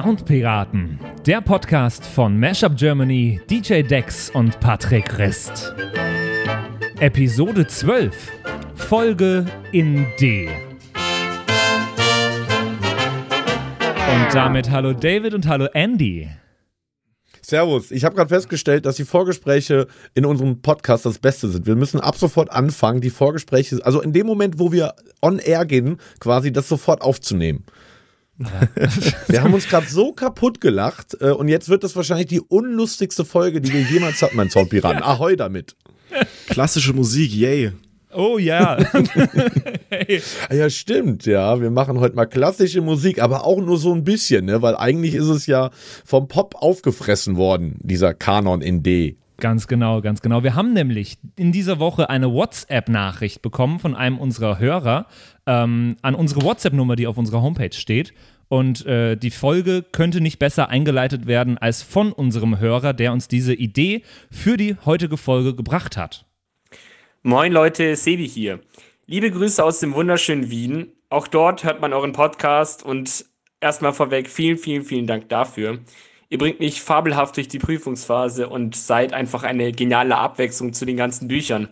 Soundpiraten, der Podcast von Mashup Germany, DJ Dex und Patrick Rist. Episode 12, Folge in D. Und damit hallo David und hallo Andy. Servus. Ich habe gerade festgestellt, dass die Vorgespräche in unserem Podcast das Beste sind. Wir müssen ab sofort anfangen, die Vorgespräche, also in dem Moment, wo wir on air gehen, quasi das sofort aufzunehmen. Ja. wir haben uns gerade so kaputt gelacht äh, und jetzt wird das wahrscheinlich die unlustigste Folge, die wir jemals hatten, mein Soundpiraten. Ahoi damit. Klassische Musik, yay. Oh ja. hey. Ja, stimmt, ja. Wir machen heute mal klassische Musik, aber auch nur so ein bisschen, ne? Weil eigentlich ist es ja vom Pop aufgefressen worden, dieser Kanon in D. Ganz genau, ganz genau. Wir haben nämlich in dieser Woche eine WhatsApp-Nachricht bekommen von einem unserer Hörer ähm, an unsere WhatsApp-Nummer, die auf unserer Homepage steht. Und äh, die Folge könnte nicht besser eingeleitet werden als von unserem Hörer, der uns diese Idee für die heutige Folge gebracht hat. Moin Leute, Sebi hier. Liebe Grüße aus dem wunderschönen Wien. Auch dort hört man euren Podcast und erstmal vorweg vielen, vielen, vielen Dank dafür. Ihr bringt mich fabelhaft durch die Prüfungsphase und seid einfach eine geniale Abwechslung zu den ganzen Büchern.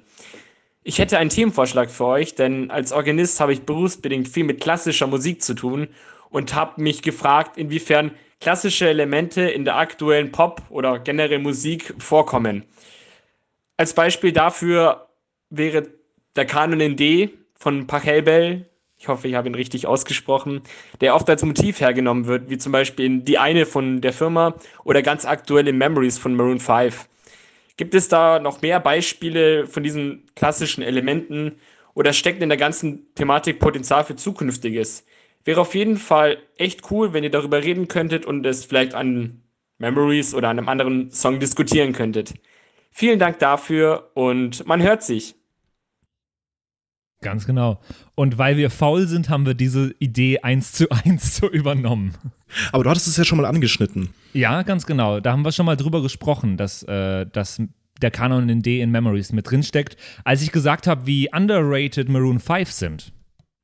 Ich hätte einen Themenvorschlag für euch, denn als Organist habe ich berufsbedingt viel mit klassischer Musik zu tun und habe mich gefragt, inwiefern klassische Elemente in der aktuellen Pop oder generell Musik vorkommen. Als Beispiel dafür wäre der Kanon in D von Pachelbel, ich hoffe, ich habe ihn richtig ausgesprochen, der oft als Motiv hergenommen wird, wie zum Beispiel in Die eine von der Firma oder ganz aktuell in Memories von Maroon 5. Gibt es da noch mehr Beispiele von diesen klassischen Elementen oder steckt in der ganzen Thematik Potenzial für Zukünftiges? Wäre auf jeden Fall echt cool, wenn ihr darüber reden könntet und es vielleicht an Memories oder an einem anderen Song diskutieren könntet. Vielen Dank dafür und man hört sich. Ganz genau. Und weil wir faul sind, haben wir diese Idee eins zu eins so übernommen. Aber du hattest es ja schon mal angeschnitten. Ja, ganz genau. Da haben wir schon mal drüber gesprochen, dass, äh, dass der Kanon in D in Memories mit drin steckt, als ich gesagt habe, wie underrated Maroon 5 sind.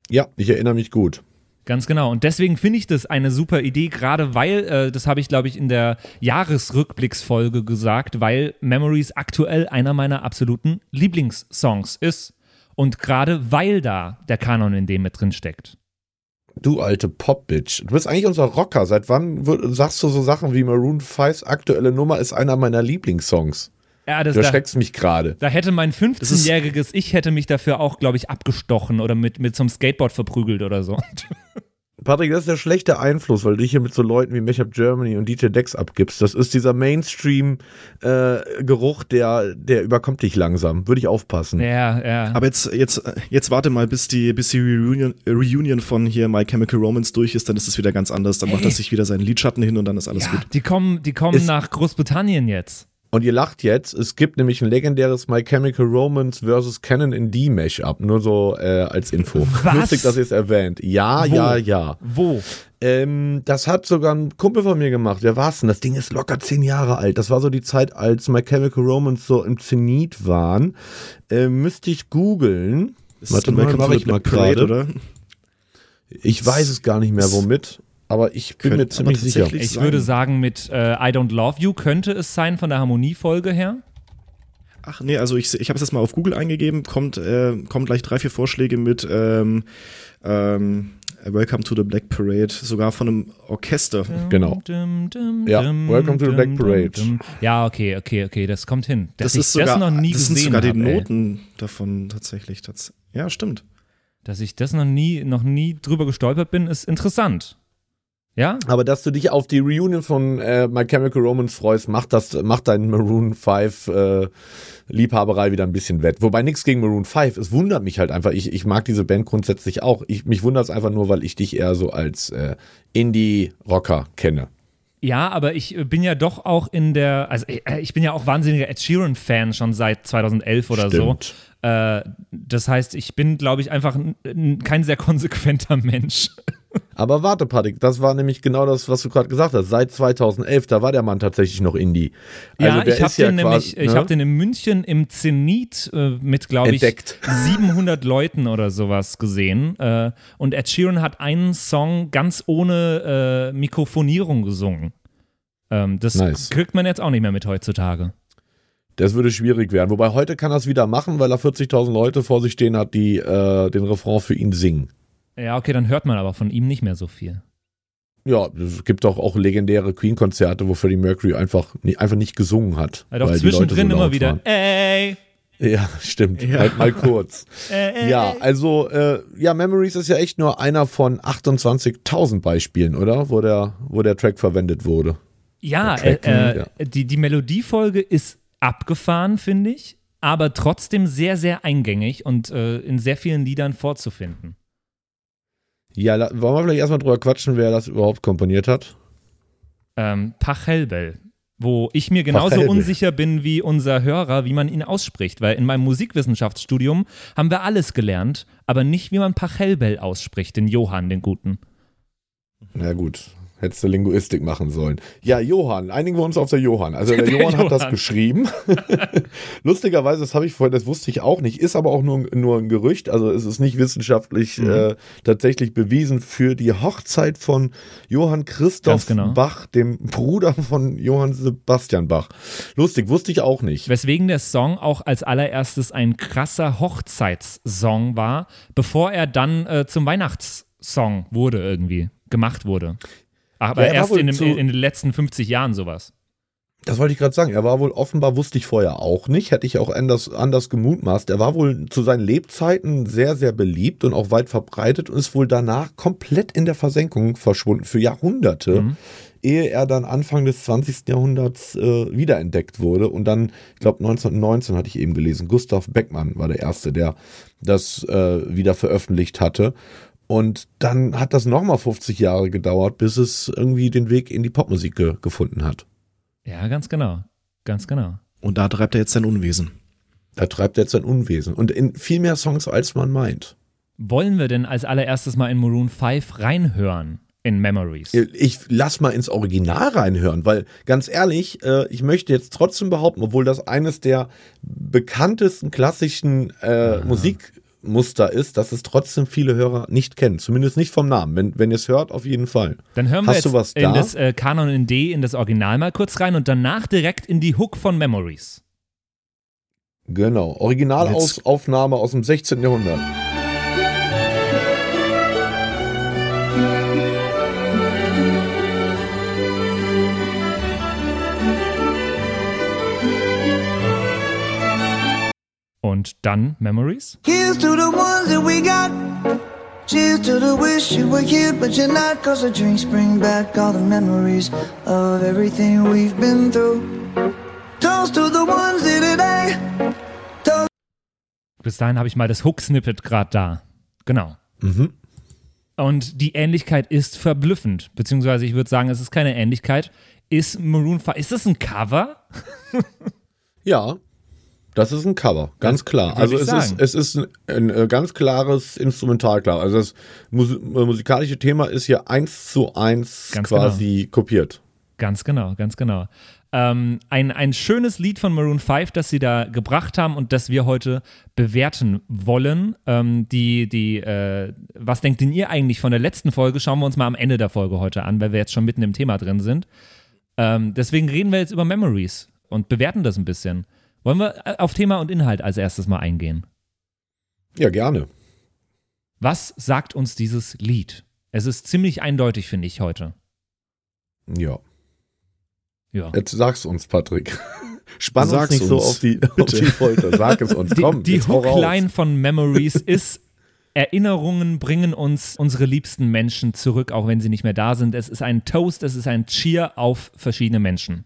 Ja, ich erinnere mich gut. Ganz genau. Und deswegen finde ich das eine super Idee, gerade weil, äh, das habe ich, glaube ich, in der Jahresrückblicksfolge gesagt, weil Memories aktuell einer meiner absoluten Lieblingssongs ist. Und gerade weil da der Kanon in dem mit drin steckt. Du alte Pop-Bitch. Du bist eigentlich unser Rocker. Seit wann sagst du so Sachen wie Maroon 5's aktuelle Nummer ist einer meiner Lieblingssongs? Ja, das, du erschreckst da, mich gerade. Da hätte mein 15-jähriges Ich hätte mich dafür auch, glaube ich, abgestochen oder mit, mit so einem Skateboard verprügelt oder so. Patrick, das ist der schlechte Einfluss, weil du dich hier mit so Leuten wie Mashup Germany und DJ Dex abgibst. Das ist dieser Mainstream-Geruch, äh, der, der überkommt dich langsam. Würde ich aufpassen. Ja, ja. Aber jetzt, jetzt, jetzt warte mal, bis die, bis die Reunion, Reunion von hier My Chemical Romance durch ist, dann ist es wieder ganz anders. Dann hey. macht er sich wieder seinen Lidschatten hin und dann ist alles ja, gut. Die kommen, die kommen nach Großbritannien jetzt. Und ihr lacht jetzt, es gibt nämlich ein legendäres My Chemical Romance versus Canon in D Mashup, nur so äh, als Info. Was? Lustig, dass ihr es erwähnt. Ja, Wo? ja, ja. Wo? Ähm, das hat sogar ein Kumpel von mir gemacht. Wer war's denn? Das Ding ist locker zehn Jahre alt. Das war so die Zeit, als My Chemical Romance so im Zenit waren. Äh, müsste ich googeln. Warte mal, mache ich mal gerade. Oder? Ich weiß es gar nicht mehr, womit aber ich bin mir ziemlich sicher. Ich sein. würde sagen, mit äh, I Don't Love You könnte es sein von der Harmoniefolge her. Ach nee, also ich, ich habe es jetzt mal auf Google eingegeben, kommt, äh, kommen gleich drei, vier Vorschläge mit ähm, ähm, Welcome to the Black Parade, sogar von einem Orchester. Genau. ja, Welcome to the Black Parade. Ja, okay, okay, okay, das kommt hin. Das, das ist sogar, das noch nie das sind sogar die Noten davon tatsächlich. Ja, stimmt. Dass ich das noch nie, noch nie drüber gestolpert bin, ist interessant. Ja? Aber dass du dich auf die Reunion von äh, My Chemical Romance freust, macht das, macht dein Maroon 5 äh, Liebhaberei wieder ein bisschen wett. Wobei nichts gegen Maroon 5. Es wundert mich halt einfach. Ich, ich mag diese Band grundsätzlich auch. Ich, mich wundert es einfach nur, weil ich dich eher so als äh, Indie-Rocker kenne. Ja, aber ich bin ja doch auch in der, also äh, ich bin ja auch wahnsinniger Ed Sheeran-Fan schon seit 2011 oder Stimmt. so. Äh, das heißt, ich bin, glaube ich, einfach kein sehr konsequenter Mensch. Aber warte, Patrick, das war nämlich genau das, was du gerade gesagt hast. Seit 2011, da war der Mann tatsächlich noch Indie. Ja, Also der ich habe ja den quasi, nämlich, ich ne? habe den in München im Zenit äh, mit, glaube ich, Entdeckt. 700 Leuten oder sowas gesehen. Äh, und Ed Sheeran hat einen Song ganz ohne äh, Mikrofonierung gesungen. Ähm, das Nice. kriegt man jetzt auch nicht mehr mit heutzutage. Das würde schwierig werden. Wobei heute kann er es wieder machen, weil er 40.000 Leute vor sich stehen hat, die äh, den Refrain für ihn singen. Ja, okay, dann hört man aber von ihm nicht mehr so viel. Ja, es gibt doch auch legendäre Queen-Konzerte, wo Freddie Mercury einfach, einfach nicht gesungen hat. Ja, doch weil die Leute zwischendrin so immer wieder, waren. ey, Ja, stimmt. Ja. Halt mal kurz. Ja, also, äh, ja, Memories ist ja echt nur einer von 28.000 Beispielen, oder? Wo der, wo der Track verwendet wurde. Ja, äh, Track, äh, Die, die Melodiefolge ist abgefahren, finde ich, aber trotzdem sehr, sehr eingängig und äh, in sehr vielen Liedern vorzufinden. Ja, la- wollen wir vielleicht erstmal drüber quatschen, wer das überhaupt komponiert hat? Ähm, Pachelbel, wo ich mir genauso Pachelbel. unsicher bin wie unser Hörer, wie man ihn ausspricht, weil in meinem Musikwissenschaftsstudium haben wir alles gelernt, aber nicht, wie man Pachelbel ausspricht, den Johann, den Guten. Na gut, hättest du Linguistik machen sollen. Ja, Johann, einigen wir uns auf der Johann. Also der, Der Johann, hat das Johann. geschrieben. Lustigerweise, das habe ich vorhin, das wusste ich auch nicht, ist aber auch nur, nur ein Gerücht, also es ist nicht wissenschaftlich Mhm. äh, tatsächlich bewiesen für die Hochzeit von Johann Christoph genau. Bach, dem Bruder von Johann Sebastian Bach. Lustig, wusste ich auch nicht. Weswegen der Song auch als allererstes ein krasser Hochzeitssong war, bevor er dann äh, zum Weihnachtssong wurde irgendwie, gemacht wurde. Aber Ja, er erst in, dem, in den letzten 50 Jahren sowas. Das wollte ich gerade sagen. Er war wohl offenbar, wusste ich vorher auch nicht, hätte ich auch anders, anders gemutmaßt. Er war wohl zu seinen Lebzeiten sehr, sehr beliebt und auch weit verbreitet und ist wohl danach komplett in der Versenkung verschwunden für Jahrhunderte, Mhm. ehe er dann Anfang des 20. Jahrhunderts äh, wiederentdeckt wurde. Und dann, ich glaube 1919 hatte ich eben gelesen, Gustav Beckmann war der Erste, der das äh, wieder veröffentlicht hatte. Und dann hat das nochmal 50 Jahre gedauert, bis es irgendwie den Weg in die Popmusik ge gefunden hat. Ja, ganz genau. Ganz genau. Und da treibt er jetzt sein Unwesen. Da treibt er jetzt sein Unwesen. Und in viel mehr Songs, als man meint. Wollen wir denn als allererstes mal in Maroon 5 reinhören in Memories? Ich lass mal ins Original reinhören, weil ganz ehrlich, äh, ich möchte jetzt trotzdem behaupten, obwohl das eines der bekanntesten klassischen äh, Musikmuster ist, dass es trotzdem viele Hörer nicht kennen. Zumindest nicht vom Namen. Wenn, wenn ihr es hört, auf jeden Fall. Dann hören wir Hast jetzt du was in da? das äh, Kanon in D, in das Original mal kurz rein und danach direkt in die Hook von Memories. Genau. Originalaufnahme aus dem 16. Jahrhundert. Und dann Memories? Here's to the ones that we got. Cheers to the wish you were here, but you're not. Cause the drinks bring back all the memories of everything we've been through. Toast to the ones here today. Toast Bis dahin habe ich mal das Hook-Snippet gerade da. Genau. Mhm. Und die Ähnlichkeit ist verblüffend. Beziehungsweise ich würde sagen, es ist keine Ähnlichkeit. Ist Maroon 5, ist das ein Cover? Ja, das ist ein Cover, ganz klar. Also es sagen. ist, es ist ein, ein, äh, ganz klares Instrumentalklar. Also das Musi äh, musikalische Thema ist hier eins zu eins Ganz quasi kopiert. Ganz genau, ganz genau. Ähm, ein, ein schönes Lied von Maroon 5, das sie da gebracht haben und das wir heute bewerten wollen. Ähm, die, die, äh, was denkt denn ihr eigentlich von der letzten Folge? Schauen wir uns mal am Ende der Folge heute an, weil wir jetzt schon mitten im Thema drin sind. Ähm, deswegen reden wir jetzt über Memories und bewerten das ein bisschen. Wollen wir äh, auf Thema und Inhalt als erstes mal eingehen? Ja, gerne. Was sagt uns dieses Lied? Es ist ziemlich eindeutig, finde ich, heute. Ja. Ja. Jetzt sag's uns, Patrick. Spann Sag's uns nicht so uns. auf die, auf die Folter. Sag es uns. Die, Komm, die. Hookline von Memories ist Erinnerungen bringen uns unsere liebsten Menschen zurück, auch wenn sie nicht mehr da sind. Es ist ein Toast, es ist ein Cheer auf verschiedene Menschen.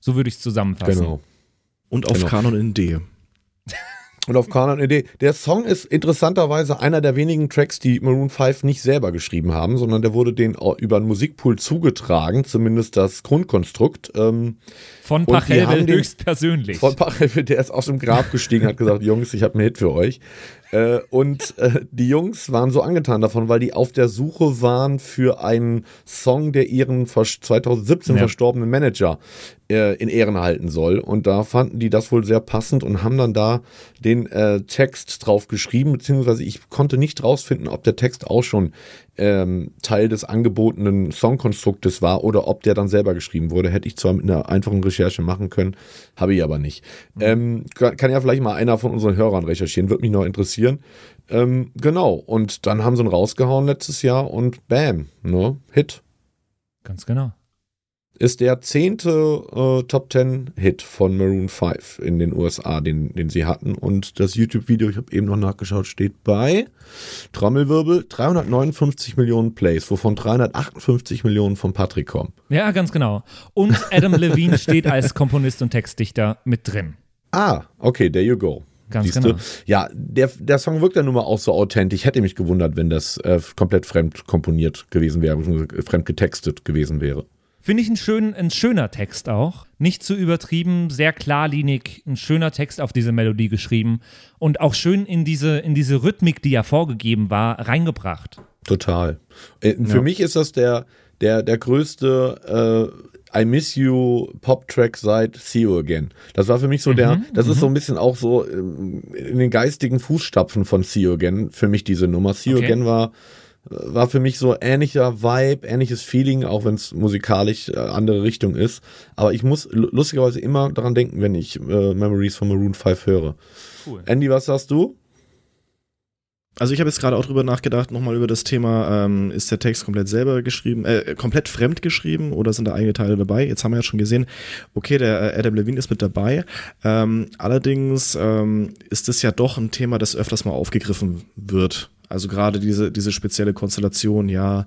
So würde ich es zusammenfassen. Genau. Und auf Genau. Kanon in D. Und auf Kanon Idee. Der Song ist interessanterweise einer der wenigen Tracks, die Maroon 5 nicht selber geschrieben haben, sondern der wurde denen auch über einen Musikpool zugetragen, zumindest das Grundkonstrukt. Ähm, Von Pachelbel den- höchstpersönlich. Von Pachelbel, der ist aus dem Grab gestiegen, hat gesagt, Jungs, ich habe einen Hit für euch. Äh, und äh, die Jungs waren so angetan davon, weil die auf der Suche waren für einen Song, der ihren vers- 2017 Ja. verstorbenen Manager äh, in Ehren halten soll. Und da fanden die das wohl sehr passend und haben dann da den äh, Text drauf geschrieben, beziehungsweise ich konnte nicht rausfinden, ob der Text auch schon ähm, Teil des angebotenen Songkonstruktes war oder ob der dann selber geschrieben wurde. Hätte ich zwar mit einer einfachen Recherche machen können, habe ich aber nicht. Ähm, kann, kann ja vielleicht mal einer von unseren Hörern recherchieren, würde mich noch interessieren. Ähm, genau, und dann haben sie ihn rausgehauen letztes Jahr und bam, ne, Hit. Ganz genau. Ist der zehnte äh, Top Ten Hit von Maroon 5 in den USA, den, den sie hatten. Und das YouTube-Video, ich habe eben noch nachgeschaut, steht bei Trommelwirbel 359 Millionen Plays, wovon 358 Millionen von Patrick kommen. Ja, ganz genau. Und Adam Levine steht als Komponist und Textdichter mit drin. Ah, okay, there you go. Ganz Siehste? genau. Ja, der, der Song wirkt ja nun mal auch so authentisch. Hätte mich gewundert, wenn das äh, komplett fremd komponiert gewesen wäre, fremd getextet gewesen wäre. Finde ich ein, schön, ein schöner Text auch. Nicht zu übertrieben, sehr klarlinig, ein schöner Text auf diese Melodie geschrieben und auch schön in diese, in diese Rhythmik, die ja vorgegeben war, reingebracht. Total. Äh, Für mich ist das der, der, der größte äh, I Miss You Pop-Track seit See You Again. Das war für mich so der, das ist so ein bisschen auch so ähm, in den geistigen Fußstapfen von See You Again, für mich diese Nummer. See You Okay. Again war, war für mich so ähnlicher Vibe, ähnliches Feeling, auch wenn es musikalisch äh, andere Richtung ist. Aber ich muss lu- lustigerweise immer daran denken, wenn ich äh, Memories von Maroon 5 höre. Cool. Andy, was sagst du? Also ich habe jetzt gerade auch drüber nachgedacht, nochmal über das Thema, ähm, ist der Text komplett selber geschrieben, äh, komplett fremd geschrieben oder sind da eigene Teile dabei? Jetzt haben wir ja schon gesehen, okay, der äh, Adam Levine ist mit dabei. Ähm, allerdings ähm, ist das ja doch ein Thema, das öfters mal aufgegriffen wird. Also gerade diese, diese spezielle Konstellation, ja,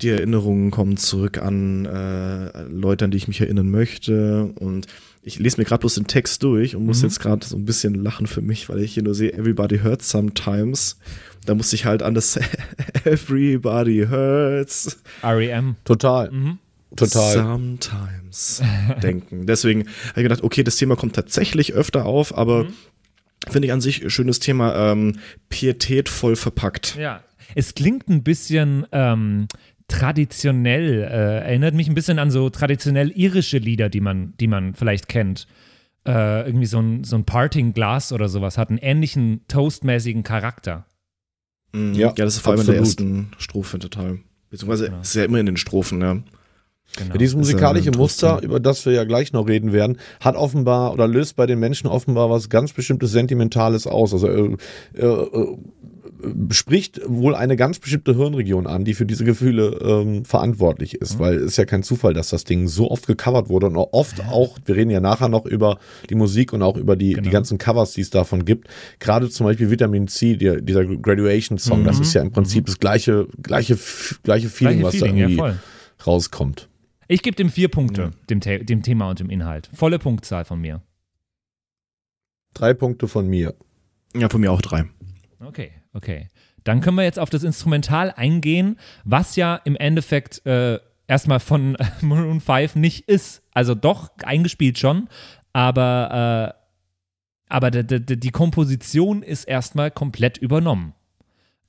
die Erinnerungen kommen zurück an äh, Leute, an die ich mich erinnern möchte. Und ich lese mir gerade bloß den Text durch und muss Mhm. jetzt gerade so ein bisschen lachen für mich, weil ich hier nur sehe, Everybody hurts sometimes. Da musste ich halt an das Everybody hurts REM. Total. Mhm. Total. sometimes denken. Deswegen habe ich gedacht, okay, das Thema kommt tatsächlich öfter auf, aber Mhm. Finde ich an sich ein schönes Thema, ähm, pietätvoll verpackt. Ja. Es klingt ein bisschen ähm, traditionell, äh, erinnert mich ein bisschen an so traditionell irische Lieder, die man, die man vielleicht kennt. Äh, irgendwie so ein, so ein Parting Glass oder sowas hat einen ähnlichen toastmäßigen Charakter. Mhm. Ja, Ja, das ist vor allem in der absolut. ersten Strophe total. Beziehungsweise Genau. ist ja immer in den Strophen, ja. Genau. Ja, dieses ja musikalische Muster, über das wir ja gleich noch reden werden, hat offenbar oder löst bei den Menschen offenbar was ganz bestimmtes Sentimentales aus. Also äh, äh, äh, spricht wohl eine ganz bestimmte Hirnregion an, die für diese Gefühle ähm, verantwortlich ist, weil es ist ja kein Zufall, dass das Ding so oft gecovert wurde und oft auch, wir reden ja nachher noch über die Musik und auch über die, die ganzen Covers, die es davon gibt. Gerade zum Beispiel Vitamin C, der, dieser Graduation-Song, das ist ja im Prinzip das gleiche, gleiche, gleiche Feeling, Gleiche was Feeling, da ja, irgendwie voll. rauskommt. Ich gebe dem vier Punkte, dem, The dem Thema und dem Inhalt. Volle Punktzahl von mir. Drei Punkte von mir. Ja, von mir auch drei. Okay, okay. Dann können wir jetzt auf das Instrumental eingehen, was ja im Endeffekt äh, erstmal von Maroon 5 nicht ist. Also doch eingespielt schon, aber, äh, aber die Komposition ist erstmal komplett übernommen.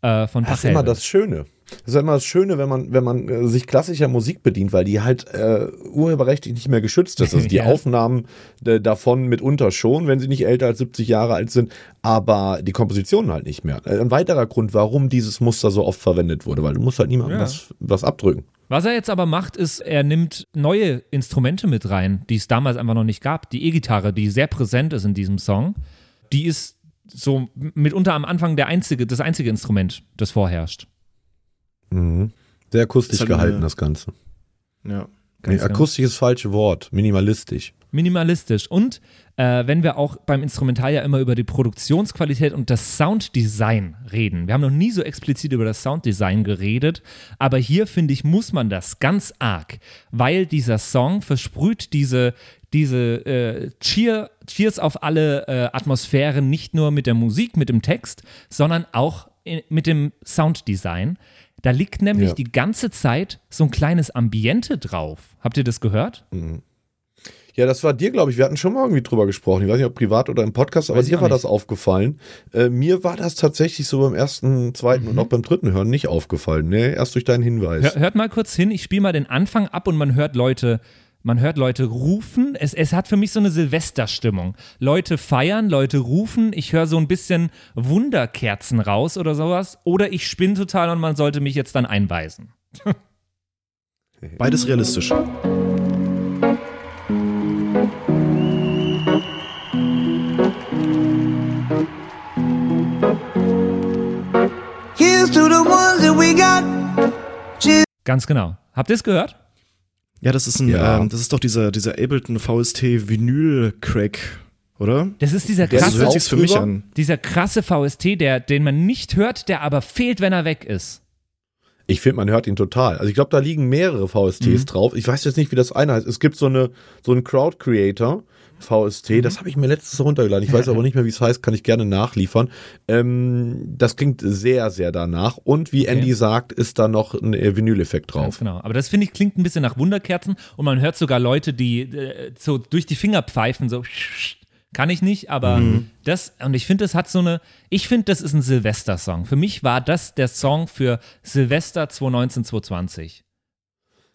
Äh, von Das ist immer das Schöne. Das ist immer das Schöne, wenn man, wenn man äh, sich klassischer Musik bedient, weil die halt äh, urheberrechtlich nicht mehr geschützt ist. Also die Ja. Aufnahmen äh, davon mitunter schon, wenn sie nicht älter als 70 Jahre alt sind, aber die Kompositionen halt nicht mehr. Äh, ein weiterer Grund, warum dieses Muster so oft verwendet wurde, weil du musst halt niemandem Ja. was, was abdrücken. Was er jetzt aber macht, ist, er nimmt neue Instrumente mit rein, die es damals einfach noch nicht gab. Die E-Gitarre, die sehr präsent ist in diesem Song, die ist so mitunter am Anfang der einzige, das einzige Instrument, das vorherrscht. Mhm. Sehr akustisch halt gehalten, eine- das Ganze. Ja. Nee, Ganz genau. akustisch ist das falsche Wort. Minimalistisch. Minimalistisch. Und äh, wenn wir auch beim Instrumental ja immer über die Produktionsqualität und das Sounddesign reden. Wir haben noch nie so explizit über das Sounddesign geredet, aber hier finde ich, muss man das ganz arg, weil dieser Song versprüht diese, diese äh, Cheers auf alle äh, Atmosphären, nicht nur mit der Musik, mit dem Text, sondern auch in, mit dem Sounddesign. Da liegt nämlich Ja. die ganze Zeit so ein kleines Ambiente drauf. Habt ihr das gehört? Ja, das war dir, glaube ich. Wir hatten schon mal irgendwie drüber gesprochen. Ich weiß nicht, ob privat oder im Podcast, aber Weiß dir war nicht. das aufgefallen. Äh, mir war das tatsächlich so beim ersten, zweiten Mhm. und auch beim dritten Hören nicht aufgefallen. Nee, erst durch deinen Hinweis. Hör, hört mal kurz hin, ich spiele mal den Anfang ab und man hört Leute, man hört Leute rufen. Es, es hat für mich so eine Silvesterstimmung. Leute feiern, Leute rufen. Ich höre so ein bisschen Wunderkerzen raus oder sowas. Oder ich spinne total und man sollte mich jetzt dann einweisen. Beides realistisch. Ganz genau. Habt ihr es gehört? Ja, das ist ein, Ja. ähm, das ist doch dieser, dieser Ableton VST Vinyl Crack, oder? Das ist dieser Der So ist krasse, hört auch sich's für mich an. dieser krasse VST, der, den man nicht hört, der aber fehlt, wenn er weg ist. Ich finde, man hört ihn total. Also ich glaube, da liegen mehrere VSTs Mhm. drauf. Ich weiß jetzt nicht, wie das eine heißt. Es gibt so eine so einen Crowd Creator VST. Mhm. Das habe ich mir letztes runtergeladen. Ich weiß aber nicht mehr, wie es heißt. Kann ich gerne nachliefern. Ähm, das klingt sehr, sehr danach. Und wie Andy sagt, ist da noch ein äh, Vinyleffekt Ganz drauf. genau. Aber das finde ich klingt ein bisschen nach Wunderkerzen und man hört sogar Leute, die äh, so durch die Finger pfeifen, so kann ich nicht, aber das, und ich finde, das hat so eine, ich finde, das ist ein Silvester-Song. Für mich war das der Song für Silvester 2019, 2020.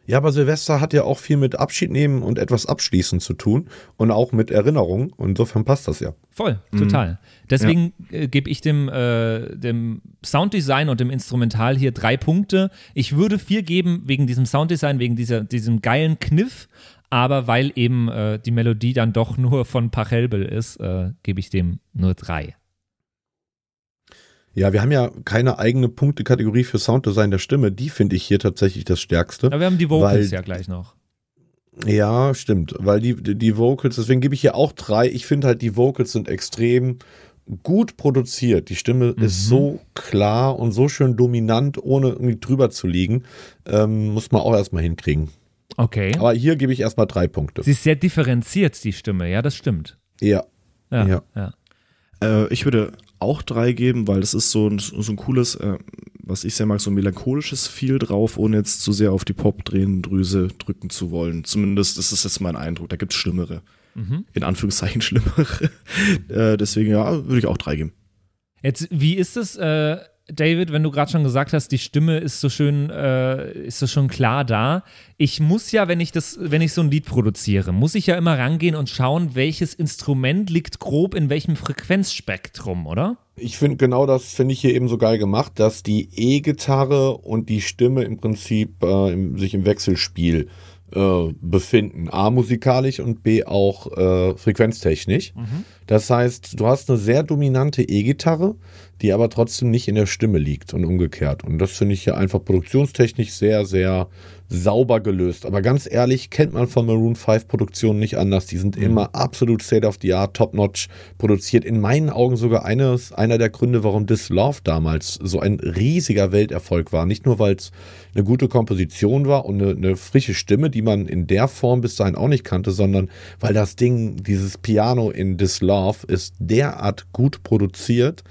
Ja, aber Silvester hat ja auch viel mit Abschied nehmen und etwas abschließen zu tun und auch mit Erinnerung. Und insofern passt das ja. Voll, total. Deswegen äh, gebe ich dem, äh, dem Sounddesign und dem Instrumental hier drei Punkte. Ich würde vier geben wegen diesem Sounddesign, wegen dieser, diesem geilen Kniff, aber weil eben äh, die Melodie dann doch nur von Pachelbel ist, äh, gebe ich dem nur drei. Ja, wir haben ja keine eigene Punktekategorie für Sounddesign der Stimme. Die finde ich hier tatsächlich das Stärkste. Aber wir haben die Vocals ja gleich noch. Ja, stimmt. Weil die, die Vocals, deswegen gebe ich hier auch drei. Ich finde halt, die Vocals sind extrem gut produziert. Die Stimme ist so klar und so schön dominant, ohne irgendwie drüber zu liegen. Ähm, muss man auch erstmal hinkriegen. Okay. Aber hier gebe ich erstmal drei Punkte. Sie ist sehr differenziert, die Stimme, ja, das stimmt. Ja. Ja. Ja. ja. Äh, ich würde auch drei geben, weil das ist so ein, so ein cooles, äh, was ich sehr mag, so ein melancholisches Feel drauf, ohne jetzt zu sehr auf die Pop-Drehendrüse drücken zu wollen. Zumindest ist das jetzt mein Eindruck. Da gibt es Schlimmere. In Anführungszeichen Schlimmere. äh, deswegen, ja, würde ich auch drei geben. Jetzt, wie ist es, äh, David, wenn du gerade schon gesagt hast, die Stimme ist so schön, äh, ist so schon klar da. Ich muss ja, wenn ich das, wenn ich so ein Lied produziere, muss ich ja immer rangehen und schauen, welches Instrument liegt grob in welchem Frequenzspektrum, oder? Ich finde genau das finde ich hier eben so geil gemacht, dass die E-Gitarre und die Stimme im Prinzip äh, im, sich im Wechselspiel äh, befinden. A musikalisch und B auch äh, frequenztechnisch. Das heißt, du hast eine sehr dominante E-Gitarre, die aber trotzdem nicht in der Stimme liegt und umgekehrt. Und das finde ich hier einfach produktionstechnisch sehr, sehr sauber gelöst. Aber ganz ehrlich, kennt man von Maroon 5 Produktionen nicht anders. Die sind immer absolut state of the art, top notch produziert. In meinen Augen sogar eines, einer der Gründe, warum This Love damals so ein riesiger Welterfolg war. Nicht nur, weil es eine gute Komposition war und eine, eine frische Stimme, die man in der Form bis dahin auch nicht kannte, sondern weil das Ding, dieses Piano in This Love ist derart gut produziert.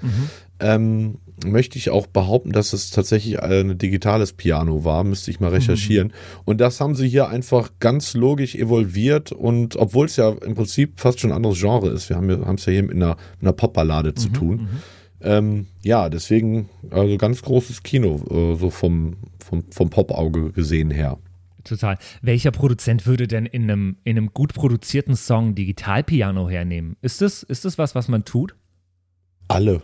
Ähm, möchte ich auch behaupten, dass es tatsächlich ein digitales Piano war, müsste ich mal recherchieren. Und das haben sie hier einfach ganz logisch evolviert und obwohl es ja im Prinzip fast schon ein anderes Genre ist, wir haben es ja hier mit einer, einer Popballade zu tun. Ähm, ja, deswegen also ganz großes Kino, äh, so vom, vom, vom Popauge gesehen her. Total. Welcher Produzent würde denn in einem, in einem gut produzierten Song Digitalpiano hernehmen? Ist das, ist das was, was man tut? Alle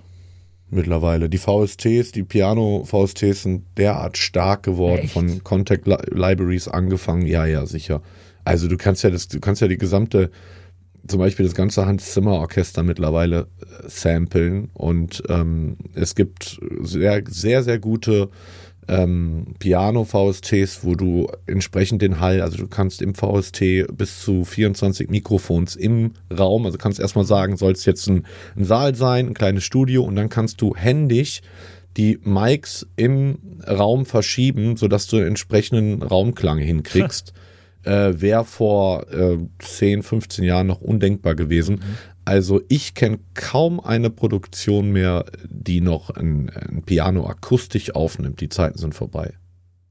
mittlerweile. Die VSTs, die Piano-VSTs sind derart stark geworden, Echt? von Contact Li Libraries angefangen. Ja, ja, sicher. Also du kannst ja das, du kannst ja die gesamte, zum Beispiel das ganze Hans Zimmer Orchester mittlerweile äh, samplen und ähm, es gibt sehr, sehr, sehr gute ähm, Piano-VSTs, wo du entsprechend den Hall, also du kannst im VST bis zu 24 Mikrofons im Raum, also kannst erstmal sagen, soll es jetzt ein, ein Saal sein, ein kleines Studio und dann kannst du händisch die Mics im Raum verschieben, sodass du einen entsprechenden Raumklang hinkriegst. äh, wäre vor äh, 10, 15 Jahren noch undenkbar gewesen. Also ich kenne kaum eine Produktion mehr, die noch ein, ein Piano akustisch aufnimmt. Die Zeiten sind vorbei.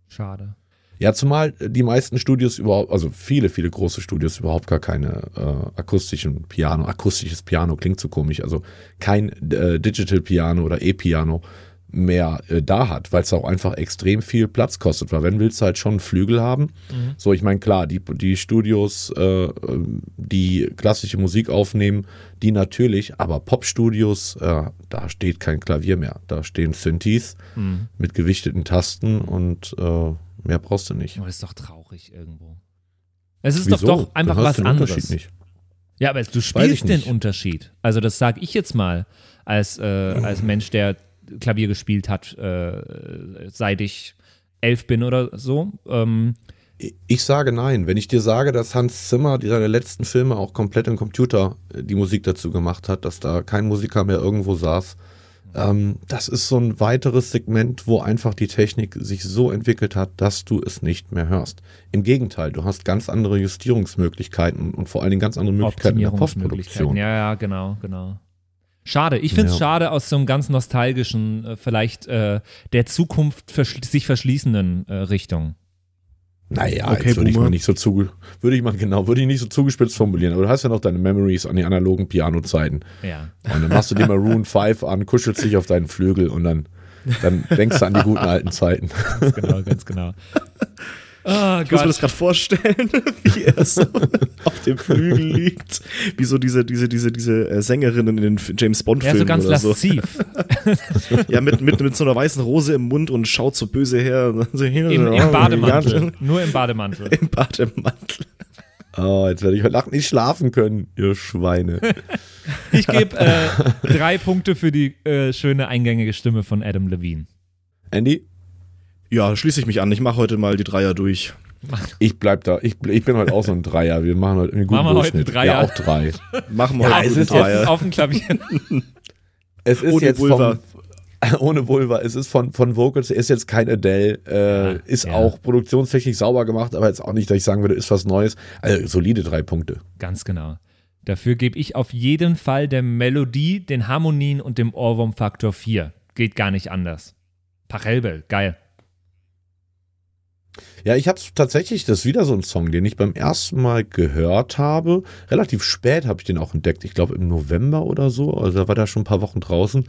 Schade. Ja, zumal die meisten Studios überhaupt, also viele, viele große Studios überhaupt gar keine äh, akustischen Piano, akustisches Piano klingt so komisch, also kein äh, Digital Piano oder E-Piano mehr äh, da hat, weil es auch einfach extrem viel Platz kostet. Weil wenn willst du halt schon einen Flügel haben. So, ich meine, klar, die, die Studios, äh, die klassische Musik aufnehmen, die natürlich, aber Popstudios, äh, da steht kein Klavier mehr. Da stehen Synthes Mhm. mit gewichteten Tasten und äh, mehr brauchst du nicht. Aber das ist doch traurig irgendwo. Es ist Wieso? doch doch einfach was den anderes. Unterschied nicht. Ja, aber du spielst den. Unterschied. Also das sage ich jetzt mal als, äh, als Mensch, der Klavier gespielt hat, äh, seit ich elf bin oder so. Ähm, Ich sage nein. Wenn ich dir sage, dass Hans Zimmer die seine letzten Filme auch komplett im Computer äh, die Musik dazu gemacht hat, dass da kein Musiker mehr irgendwo saß, ähm, das ist so ein weiteres Segment, wo einfach die Technik sich so entwickelt hat, dass du es nicht mehr hörst. Im Gegenteil, du hast ganz andere Justierungsmöglichkeiten und vor allen Dingen ganz andere Möglichkeiten in der. Postproduktion. Ja, ja, genau, genau. Schade. Ich finde es Ja. schade aus so einem ganz nostalgischen, äh, vielleicht äh, der Zukunft verschl sich verschließenden äh, Richtung. Naja, Okay, würde ich mal nicht so zuge würde ich mal genau, würde ich nicht so zugespitzt formulieren, aber du hast ja noch deine Memories an die analogen Piano-Zeiten. Ja. Und dann machst du dir Maroon 5 an, kuschelst dich auf deinen Flügel und dann, dann denkst du an die guten alten Zeiten. Ganz genau, ganz genau. Ah, Ich muss mir das Gott. gerade vorstellen, wie er so auf dem Flügel liegt. Wie so diese, diese, diese, diese äh, Sängerinnen in den James Ja, Bond-Filmen so ganz oder so. lasziv. Ja, mit, mit, mit so einer weißen Rose im Mund und schaut so böse her. So, Im, so, Im oh, Bademantel. ja, Nur im Bademantel. Im Bademantel. Oh, jetzt werde ich heute Nacht nicht schlafen können, ihr Schweine. Ich gebe äh, drei Punkte für die äh, schöne eingängige Stimme von Adam Levine. Andy, Ja, schließe ich mich an. Ich mache heute mal die Dreier durch. ich bleib da. Ich, ich bin heute auch so ein Dreier. Wir machen heute einen guten Machen wir heute einen Durchschnitt. Dreier? Ja, auch drei. Machen wir Ja, heute es einen ist auf, Dreier. auf dem Klavier. Es ist Ohne jetzt Vulva. Vom, ohne Vulva. Es ist von, von Vocals, ist jetzt kein Adele, äh, Ja, ist ja. auch produktionstechnisch sauber gemacht, aber jetzt auch nicht, dass ich sagen würde, ist was Neues. Also solide drei Punkte. Ganz genau. Dafür gebe ich auf jeden Fall der Melodie, den Harmonien und dem Ohrwurm-Faktor 4. Geht gar nicht anders. Pachelbel, geil. Ja, ich habe tatsächlich, das ist wieder so ein Song, den ich beim ersten Mal gehört habe. Relativ spät habe ich den auch entdeckt. Ich glaube im November oder so. Also da war der schon ein paar Wochen draußen.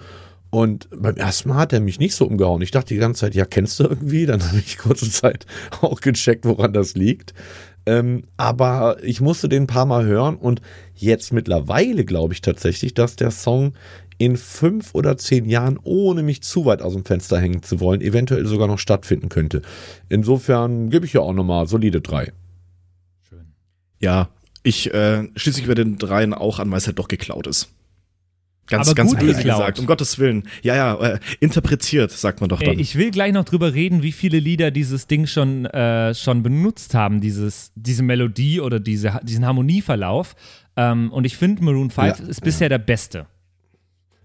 Und beim ersten Mal hat er mich nicht so umgehauen. Ich dachte die ganze Zeit, ja, kennst du irgendwie? Dann habe ich kurze Zeit auch gecheckt, woran das liegt. Ähm, aber ich musste den ein paar Mal hören und jetzt mittlerweile glaube ich tatsächlich, dass der Song in fünf oder zehn Jahren, ohne mich zu weit aus dem Fenster hängen zu wollen, eventuell sogar noch stattfinden könnte. Insofern gebe ich ja auch nochmal solide drei. Schön. Ja, ich äh, schließe mich bei den Dreien auch an, weil es halt doch geklaut ist. Ganz, Aber ganz gut böse geklaut. gesagt, um Gottes Willen. Ja, ja, äh, interpretiert, sagt man doch Ey, dann. ich will gleich noch drüber reden, wie viele Lieder dieses Ding schon, äh, schon benutzt haben, dieses, diese Melodie oder diese, diesen Harmonieverlauf. Ähm, und ich finde, Maroon 5 Ja, ist bisher der beste.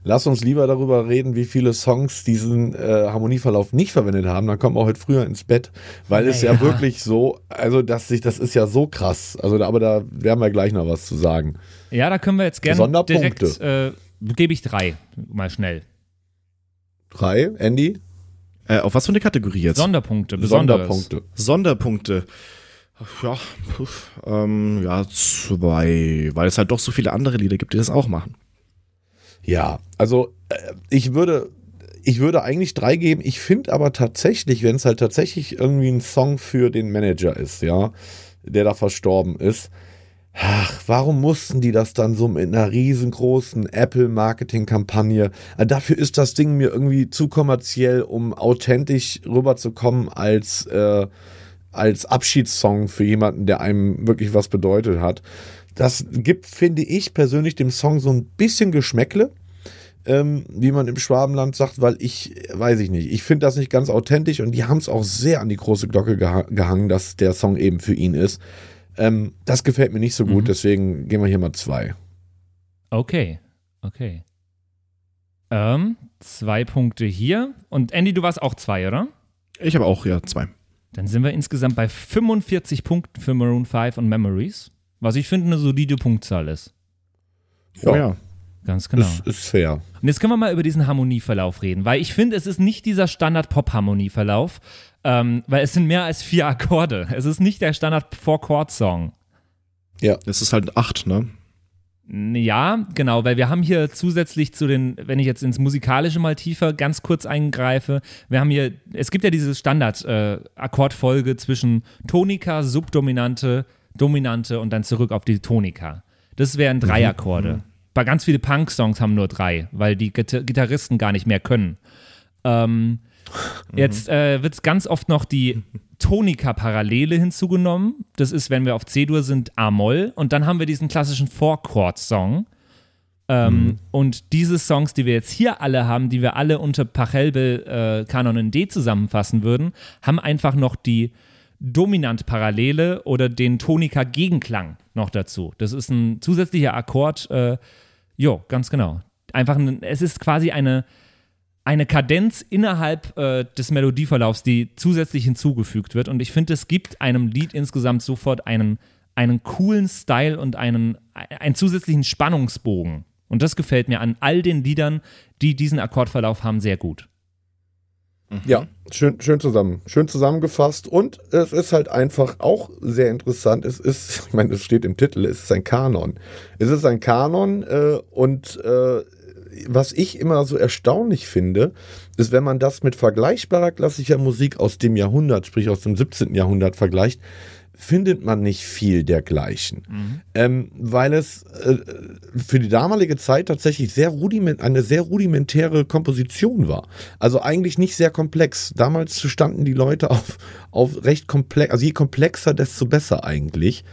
Lass uns lieber darüber reden, wie viele Songs diesen äh, Harmonieverlauf nicht verwendet haben. Dann kommen wir heute früher ins Bett, weil es ja, wirklich so, also dass sich, das ist ja so krass. Also, da- aber da werden wir gleich noch was zu sagen. Ja, da können wir jetzt gerne Sonderpunkte. direkt, äh, gebe ich drei, mal schnell. Drei, Andy? äh, auf was für eine Kategorie jetzt? Sonderpunkte, besonders. Sonderpunkte. Sonderpunkte. Ja, puff, ähm, ja, zwei, weil es halt doch so viele andere Lieder gibt, die das auch machen. Ja, also äh, ich würde, ich würde eigentlich drei geben. Ich finde aber tatsächlich, wenn es halt tatsächlich irgendwie ein Song für den Manager ist, ja, der da verstorben ist, ach, warum mussten die das dann so mit einer riesengroßen Apple-Marketing-Kampagne? Äh, Dafür ist das Ding mir irgendwie zu kommerziell, um authentisch rüberzukommen als äh, als Abschiedssong für jemanden, der einem wirklich was bedeutet hat. Das gibt, finde ich persönlich, dem Song so ein bisschen Geschmäckle, ähm, wie man im Schwabenland sagt, weil ich, weiß ich nicht, ich finde das nicht ganz authentisch und die haben es auch sehr an die große Glocke geha gehangen, dass der Song eben für ihn ist. Ähm, das gefällt mir nicht so gut, Mhm. deswegen gehen wir hier mal zwei. Okay, okay. Ähm, zwei Punkte hier. Und Andy, du warst auch zwei, oder? Ich habe auch, ja, zwei. Dann sind wir insgesamt bei 45 Punkten für Maroon 5 und Memories, was ich finde eine solide Punktzahl ist. Oh ja. Ganz genau. Ist, ist fair. Und jetzt können wir mal über diesen Harmonieverlauf reden, weil ich finde, es ist nicht dieser Standard-Pop-Harmonieverlauf, ähm, weil es sind mehr als vier Akkorde. Es ist nicht der Standard-Four-Chord-Song. Das ist halt acht, ne? Ja, genau, weil wir haben hier zusätzlich zu den, wenn ich jetzt ins Musikalische mal tiefer ganz kurz eingreife, wir haben hier, es gibt ja diese Standard-Akkordfolge zwischen Tonika, Subdominante, Dominante und dann zurück auf die Tonika. Das wären drei Akkorde. Bei ganz viele Punk-Songs haben nur drei, weil die Gita- Gitarristen gar nicht mehr können. Ähm, Jetzt äh, wird ganz oft noch die Tonika-Parallele hinzugenommen. Das ist, wenn wir auf C-Dur sind, A-Moll. Und dann haben wir diesen klassischen Four-Chord-Song. Ähm, Und diese Songs, die wir jetzt hier alle haben, die wir alle unter Pachelbel äh, Kanon in D zusammenfassen würden, haben einfach noch die Dominant-Parallele oder den Tonika-Gegenklang noch dazu. Das ist ein zusätzlicher Akkord. Äh, jo, ganz genau. Einfach, ein, es ist quasi eine, eine Kadenz innerhalb äh, des Melodieverlaufs, die zusätzlich hinzugefügt wird. Und ich finde, es gibt einem Lied insgesamt sofort einen, einen coolen Style und einen, einen zusätzlichen Spannungsbogen. Und das gefällt mir an all den Liedern, die diesen Akkordverlauf haben, sehr gut. Ja, schön, schön zusammen, schön zusammengefasst. Und es ist halt einfach auch sehr interessant. Es ist, ich meine, es steht im Titel, es ist ein Kanon. Es ist ein Kanon äh, und äh, was ich immer so erstaunlich finde, ist, wenn man das mit vergleichbarer klassischer Musik aus dem Jahrhundert, sprich aus dem 17. Jahrhundert vergleicht, findet man nicht viel dergleichen. Ähm, weil es äh, für die damalige Zeit tatsächlich sehr rudiment, eine sehr rudimentäre Komposition war. Also eigentlich nicht sehr komplex. Damals standen die Leute auf, auf recht komplex, also je komplexer, desto besser eigentlich.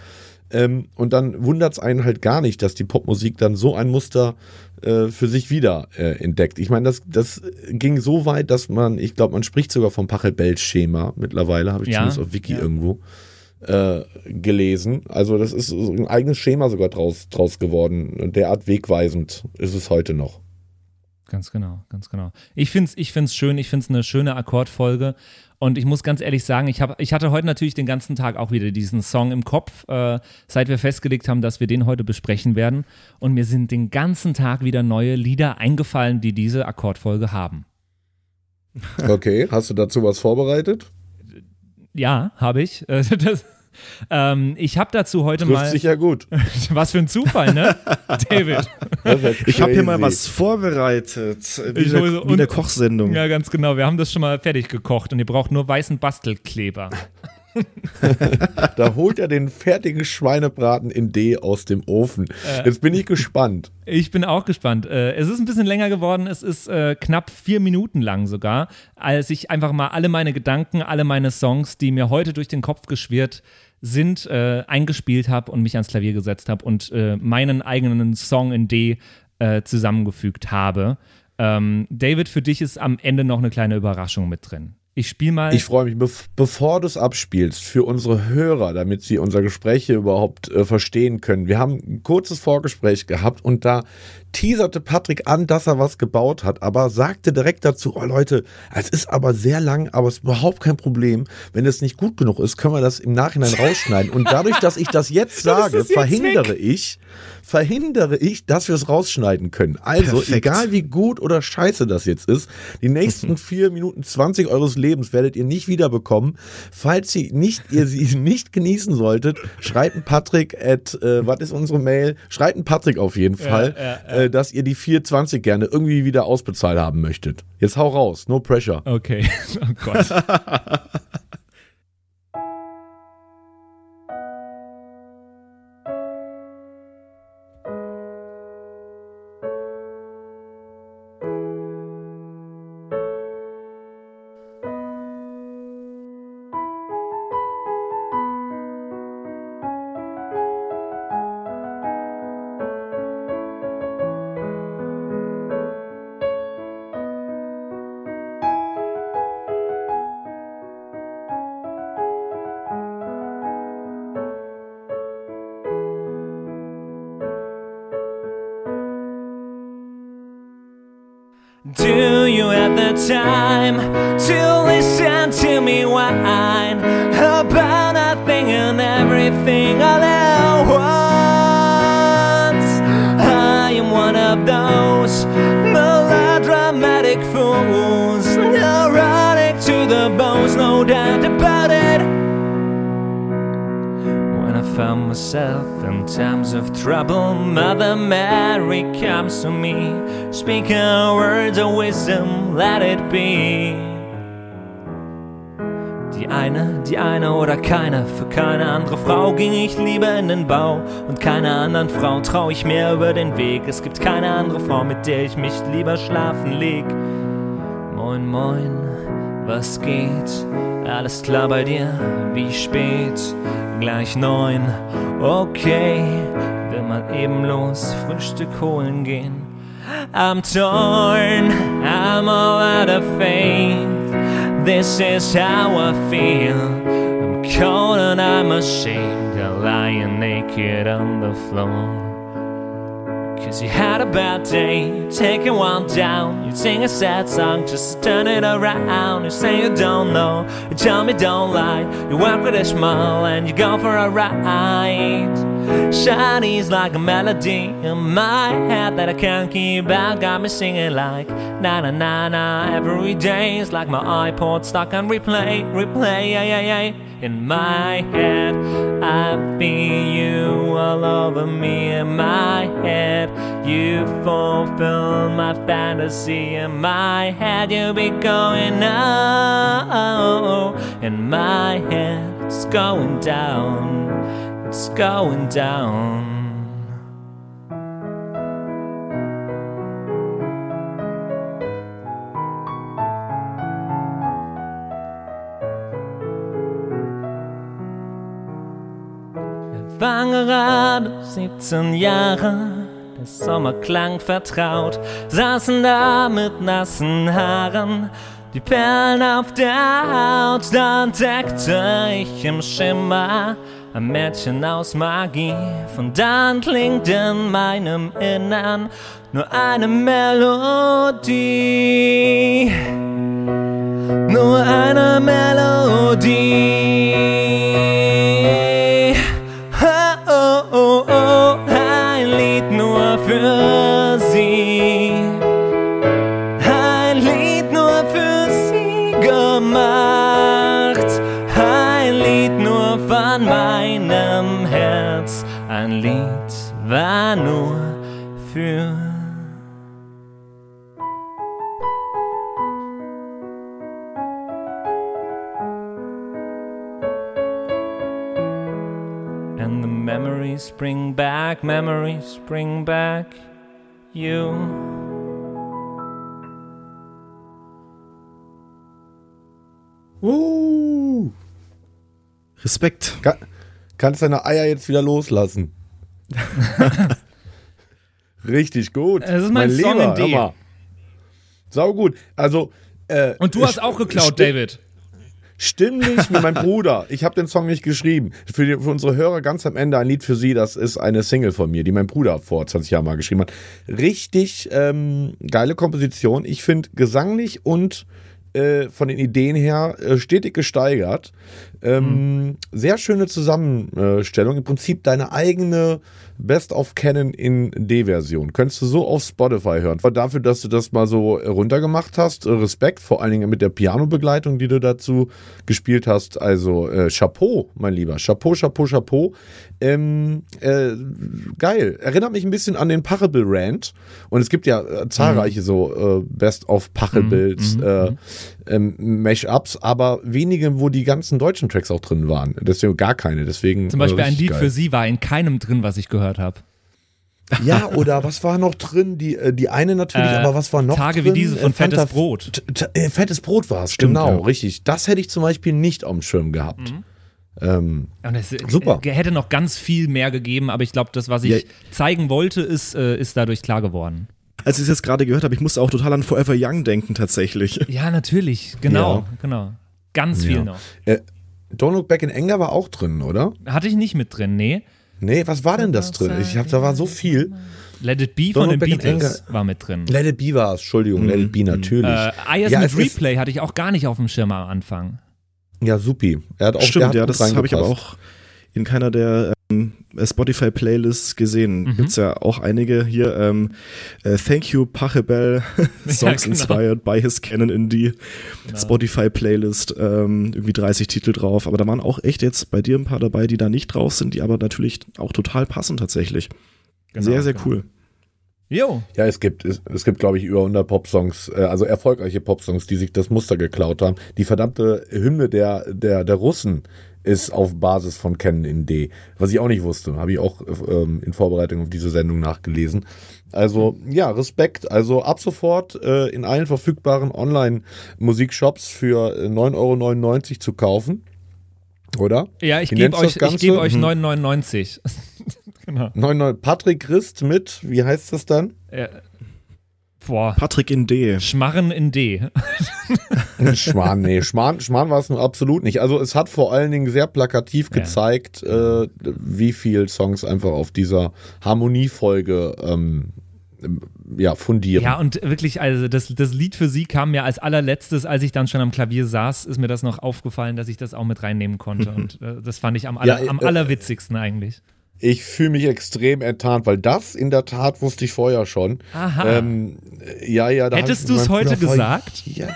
Ähm, und dann wundert es einen halt gar nicht, dass die Popmusik dann so ein Muster äh, für sich wieder äh, entdeckt. Ich meine, das, das ging so weit, dass man, ich glaube, man spricht sogar vom Pachelbel-Schema mittlerweile, habe ich Ja, zumindest auf Wiki ja. irgendwo äh, gelesen. Also das ist ein eigenes Schema sogar draus, draus geworden. Derart wegweisend ist es heute noch. Ganz genau, ganz genau. Ich finde es ich find's schön, ich finde es eine schöne Akkordfolge. Und ich muss ganz ehrlich sagen, ich, hab, ich hatte heute natürlich den ganzen Tag auch wieder diesen Song im Kopf, äh, seit wir festgelegt haben, dass wir den heute besprechen werden. Und mir sind den ganzen Tag wieder neue Lieder eingefallen, die diese Akkordfolge haben. Okay, hast du dazu was vorbereitet? Ja, habe ich. Äh, das, ähm, ich habe dazu heute Trifft mal. sich ja gut. Was für ein Zufall, ne? David. Ich habe hier mal was vorbereitet. Wie, Ich der, hole so- wie der Kochsendung. Ja, ganz genau. Wir haben das schon mal fertig gekocht und ihr braucht nur weißen Bastelkleber. Da holt er den fertigen Schweinebraten in D aus dem Ofen. Jetzt bin ich gespannt. Ich bin auch gespannt. Äh, es ist ein bisschen länger geworden. Es ist äh, knapp vier Minuten lang sogar, als ich einfach mal alle meine Gedanken, alle meine Songs, die mir heute durch den Kopf geschwirrt sind, äh, eingespielt habe und mich ans Klavier gesetzt habe und äh, meinen eigenen Song in D äh, zusammengefügt habe. Ähm, David, für dich ist am Ende noch eine kleine Überraschung mit drin. Ich spiele mal. Ich freue mich, bev- bevor du es abspielst, für unsere Hörer, damit sie unser Gespräch hier überhaupt äh, verstehen können. Wir haben ein kurzes Vorgespräch gehabt und da teaserte Patrick an, dass er was gebaut hat, aber sagte direkt dazu, oh Leute, es ist aber sehr lang, aber es ist überhaupt kein Problem. Wenn es nicht gut genug ist, können wir das im Nachhinein rausschneiden. Und dadurch, dass ich das jetzt sage, das jetzt verhindere ich, verhindere ich, dass wir es rausschneiden können. Also, Perfekt. egal wie gut oder scheiße das jetzt ist, die nächsten 4 Minuten 20 eures Lebens werdet ihr nicht wiederbekommen. Falls ihr, nicht, ihr sie nicht genießen solltet, schreibt Patrick at, äh, was ist unsere Mail? Schreibt Patrick auf jeden Fall, ja, Äh, dass ihr die 420 gerne irgendwie wieder ausbezahlt haben möchtet. Jetzt hau raus, no pressure. okay. Oh Gott. trouble, Mother Mary comes to me, speaking words of wisdom, let it be. Die eine, die eine oder keine, für keine andere Frau ging ich lieber in den Bau und keiner anderen Frau trau ich mehr über den Weg. Es gibt keine andere Frau, mit der ich mich lieber schlafen leg. Moin, moin, was geht? Alles klar bei dir? Wie spät? Gleich neun, okay, mal eben los Frühstück holen gehen. I'm torn, I'm all out of faith. This is how I feel. I'm cold and I'm ashamed. I'm lying naked on the floor. Cause you had a bad day, taking one down. You sing a sad song just turn it around. You say you don't know, you tell me don't lie. You walk with a smile and you go for a ride. Shiny's like a melody in my head that I can't keep out. Got me singing like na na na na every day. It's like my iPod stuck on replay, replay, yeah yeah yeah. In my head, I feel you all over me in my head. You fulfill my fantasy in my head. You be going on in my head. It's going down. It's going down. Wir waren gerade 17 Jahre, der Sommer klang vertraut, saßen da mit nassen Haaren, die Perlen auf der Haut, da entdeckte ich im Schimmer ein Mädchen aus Magie. Von dann klingt in meinem Innern nur eine Melodie. Nur eine Melodie. Oh, oh, oh, oh, ein Lied nur für war nur für And the memories bring back, memories bring back you. Uh, Respekt. kann, kannst deine Eier jetzt wieder loslassen. Richtig gut. Es ist mein Song in D. Sau gut. Also äh, Und du hast auch geklaut, David. Stimmlich wie mein Bruder. Ich habe den Song nicht geschrieben. Für, die, für unsere Hörer ganz am Ende ein Lied für sie. Das ist eine Single von mir, die mein Bruder vor 20 Jahren mal geschrieben hat. Richtig ähm, geile Komposition. Ich finde gesanglich und äh, von den Ideen her äh, stetig gesteigert. Ähm, Sehr schöne Zusammenstellung. Im Prinzip deine eigene Best of Canon in D-Version. Könntest du so auf Spotify hören. War dafür, dass du das mal so runtergemacht hast. Äh, Respekt, vor allen Dingen mit der Piano-Begleitung, die du dazu gespielt hast. Also äh, Chapeau, mein Lieber. Chapeau, Chapeau, Chapeau. Ähm, äh, geil. Erinnert mich ein bisschen an den Pachelbill Rant. Und es gibt ja äh, zahlreiche so äh, Best of Pachelbills äh, ähm, Mash-ups, aber wenige, wo die ganzen deutschen Tracks auch drin waren. Deswegen gar keine. Deswegen Zum Beispiel ein Lied geil. für sie war in keinem drin, was ich gehört habe. Ja, oder was war noch drin? Die, äh, die eine natürlich, Äh, aber was war noch Tage drin? wie diese von Äh, Fanta- Fettes Brot. T- äh, Fettes Brot war es, genau, ja. richtig. Das hätte ich zum Beispiel nicht auf dem Schirm gehabt. Mhm. Ähm, es Super. hätte noch ganz viel mehr gegeben, aber ich glaube, das, was ich Ja. zeigen wollte, ist, ist dadurch klar geworden. Als ich es jetzt gerade gehört habe, ich musste auch total an Forever Young denken, tatsächlich. Ja, natürlich. Genau, Ja. genau. Ganz viel Ja. noch. äh, Don't Look Back in Anger war auch drin, oder? Hatte ich nicht mit drin, nee. Nee, was war denn das drin? Ich hab, da war so viel. Let It Be Don't von den Beatles war mit drin. Let It Be war es, Entschuldigung, Let It Be natürlich. Äh, Eyes Ja, mit Replay hatte ich auch gar nicht auf dem Schirm am Anfang. ja, supi. Er hat auch, Stimmt, hat ja, das habe ich aber auch in keiner der Spotify-Playlists gesehen. Mhm. Gibt's ja auch einige hier. Ähm, äh, Thank you, Pachelbel. Songs genau. inspired by his Canon in die Spotify-Playlist. Ähm, irgendwie 30 Titel drauf. Aber da waren auch echt jetzt bei dir ein paar dabei, die da nicht drauf sind, die aber natürlich auch total passen tatsächlich. Genau, sehr, sehr genau. cool. Jo. Ja, es gibt, es, es gibt, glaube ich, über 100 Popsongs, äh, also erfolgreiche Popsongs, die sich das Muster geklaut haben. Die verdammte Hymne der, der, der Russen ist auf Basis von Canon in D. Was ich auch nicht wusste, habe ich auch ähm, in Vorbereitung auf diese Sendung nachgelesen. Also ja, Respekt. Also ab sofort äh, in allen verfügbaren Online-Musikshops für äh, 9,99 Euro zu kaufen. Oder? Ja, ich gebe euch, ich gebe euch Hm. 9,99. genau. 99 Patrick Christ mit, wie heißt das dann? Äh, boah. Patrick in D. Schmarren in D. Schmarrn, nee, Schmarrn, Schmarrn war es nur absolut nicht. Also es hat vor allen Dingen sehr plakativ Ja. gezeigt, äh, wie viel Songs einfach auf dieser Harmoniefolge ähm, ja, fundieren. Ja, und wirklich, also das, das Lied für sie kam mir als allerletztes, als ich dann schon am Klavier saß, ist mir das noch aufgefallen, dass ich das auch mit reinnehmen konnte. Und äh, das fand ich am, aller, Ja, am äh, allerwitzigsten eigentlich. Ich fühle mich extrem enttarnt, weil das in der Tat wusste ich vorher schon. Aha. Ähm, ja, ja, Hättest du's meinem heute gesagt? Ja.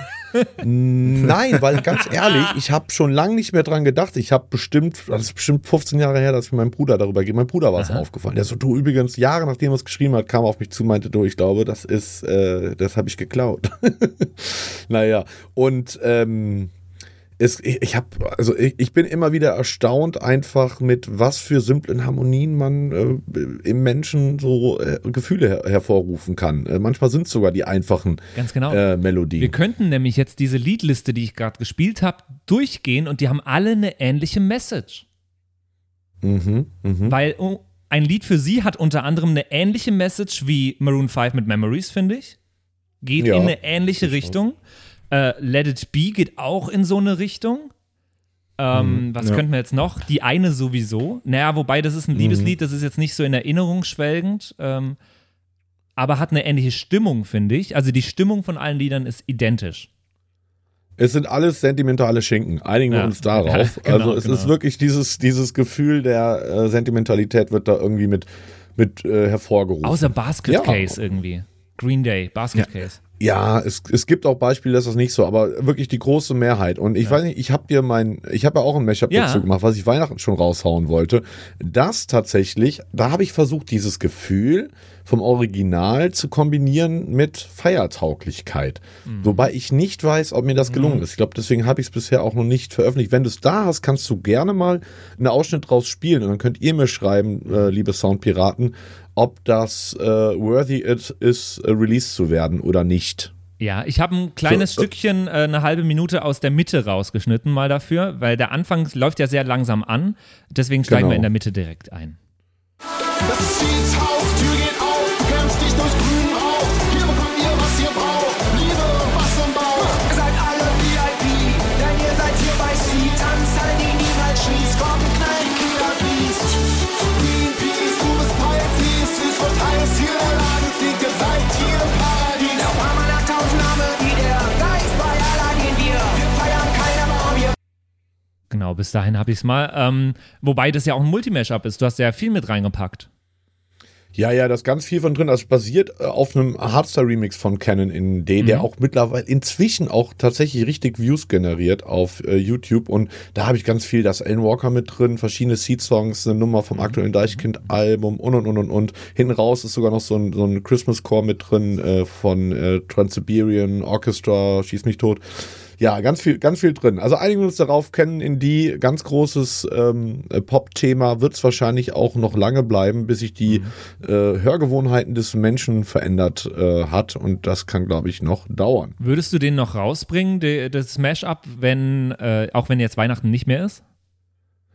Nein, weil ganz ehrlich, ich habe schon lange nicht mehr dran gedacht. Ich habe bestimmt, das ist bestimmt 15 Jahre her, dass ich mit meinem Bruder darüber gehe. Mein Bruder war es aufgefallen. Der so, du übrigens, Jahre nachdem er es geschrieben hat, kam er auf mich zu, meinte, du, ich glaube, das ist, äh, das habe ich geklaut. naja, und ähm, es, ich, ich habe, also ich, ich bin immer wieder erstaunt einfach mit was für simplen Harmonien man äh, im Menschen so äh, Gefühle her hervorrufen kann. Äh, manchmal sind es sogar die einfachen Ganz genau. äh, Melodien. Wir könnten nämlich jetzt diese Liedliste, die ich gerade gespielt habe, durchgehen und die haben alle eine ähnliche Message. Mhm, mhm. Weil oh, ein Lied für sie hat unter anderem eine ähnliche Message wie Maroon 5 mit Memories, finde ich. Geht Ja, in eine ähnliche. Richtung. Äh, Let It Be geht auch in so eine Richtung. Ähm, was ja. könnten wir jetzt noch? Die eine sowieso. Naja, wobei das ist ein Liebeslied, das ist jetzt nicht so in Erinnerung schwelgend, ähm, aber hat eine ähnliche Stimmung, finde ich. Also die Stimmung von allen Liedern ist identisch. Es sind alles sentimentale Schinken. Einigen wir Ja. uns darauf. Ja, genau, also es genau. ist wirklich dieses, dieses Gefühl der äh, Sentimentalität wird da irgendwie mit, mit äh, hervorgerufen. Außer Basket. Case irgendwie. Green Day, Basket Case. Ja, es, es gibt auch Beispiele, dass das nicht so, aber wirklich die große Mehrheit. Und ich weiß nicht, ich habe dir mein, ich habe ja auch ein Mashup Ja. dazu gemacht, was ich Weihnachten schon raushauen wollte. Das tatsächlich, da habe ich versucht, dieses Gefühl vom Original zu kombinieren mit Feiertauglichkeit. Mhm. Wobei ich nicht weiß, ob mir das gelungen ist. Ich glaube, deswegen habe ich es bisher auch noch nicht veröffentlicht. Wenn du es da hast, kannst du gerne mal einen Ausschnitt draus spielen und dann könnt ihr mir schreiben, äh, liebe Soundpiraten, ob das äh, worthy it ist, äh, released zu werden oder nicht. Ja, ich habe ein kleines So, äh, Stückchen, äh, eine halbe Minute aus der Mitte rausgeschnitten mal dafür, weil der Anfang läuft ja sehr langsam an. Deswegen steigen Genau. wir in der Mitte direkt ein. Das Ziels Haus, Tür geht auf, kämpfst dich durch grün Genau, bis dahin habe ich es mal. Ähm, wobei das ja auch ein Multimash-Up ist. Du hast ja viel mit reingepackt. Ja, ja, da ist ganz viel von drin. Das basiert äh, auf einem Hardstyle-Remix von Canon in D, der auch mittlerweile inzwischen auch tatsächlich richtig Views generiert auf äh, YouTube. Und da habe ich ganz viel, da ist Alan Walker mit drin, verschiedene Seed-Songs, eine Nummer vom aktuellen Deichkind-Album und und und und und. Hinten raus ist sogar noch so ein, so ein Christmas-Core mit drin äh, von äh, Trans-Siberian Orchestra, Schieß mich tot. Ja, ganz viel, ganz viel drin. Also einigen wir uns darauf kennen, in die ganz großes ähm, äh, Pop-Thema wird es wahrscheinlich auch noch lange bleiben, bis sich die äh, Hörgewohnheiten des Menschen verändert äh, hat. Und das kann, glaube ich, noch dauern. Würdest du den noch rausbringen, de, das Smash-Up, wenn, äh, auch wenn jetzt Weihnachten nicht mehr ist?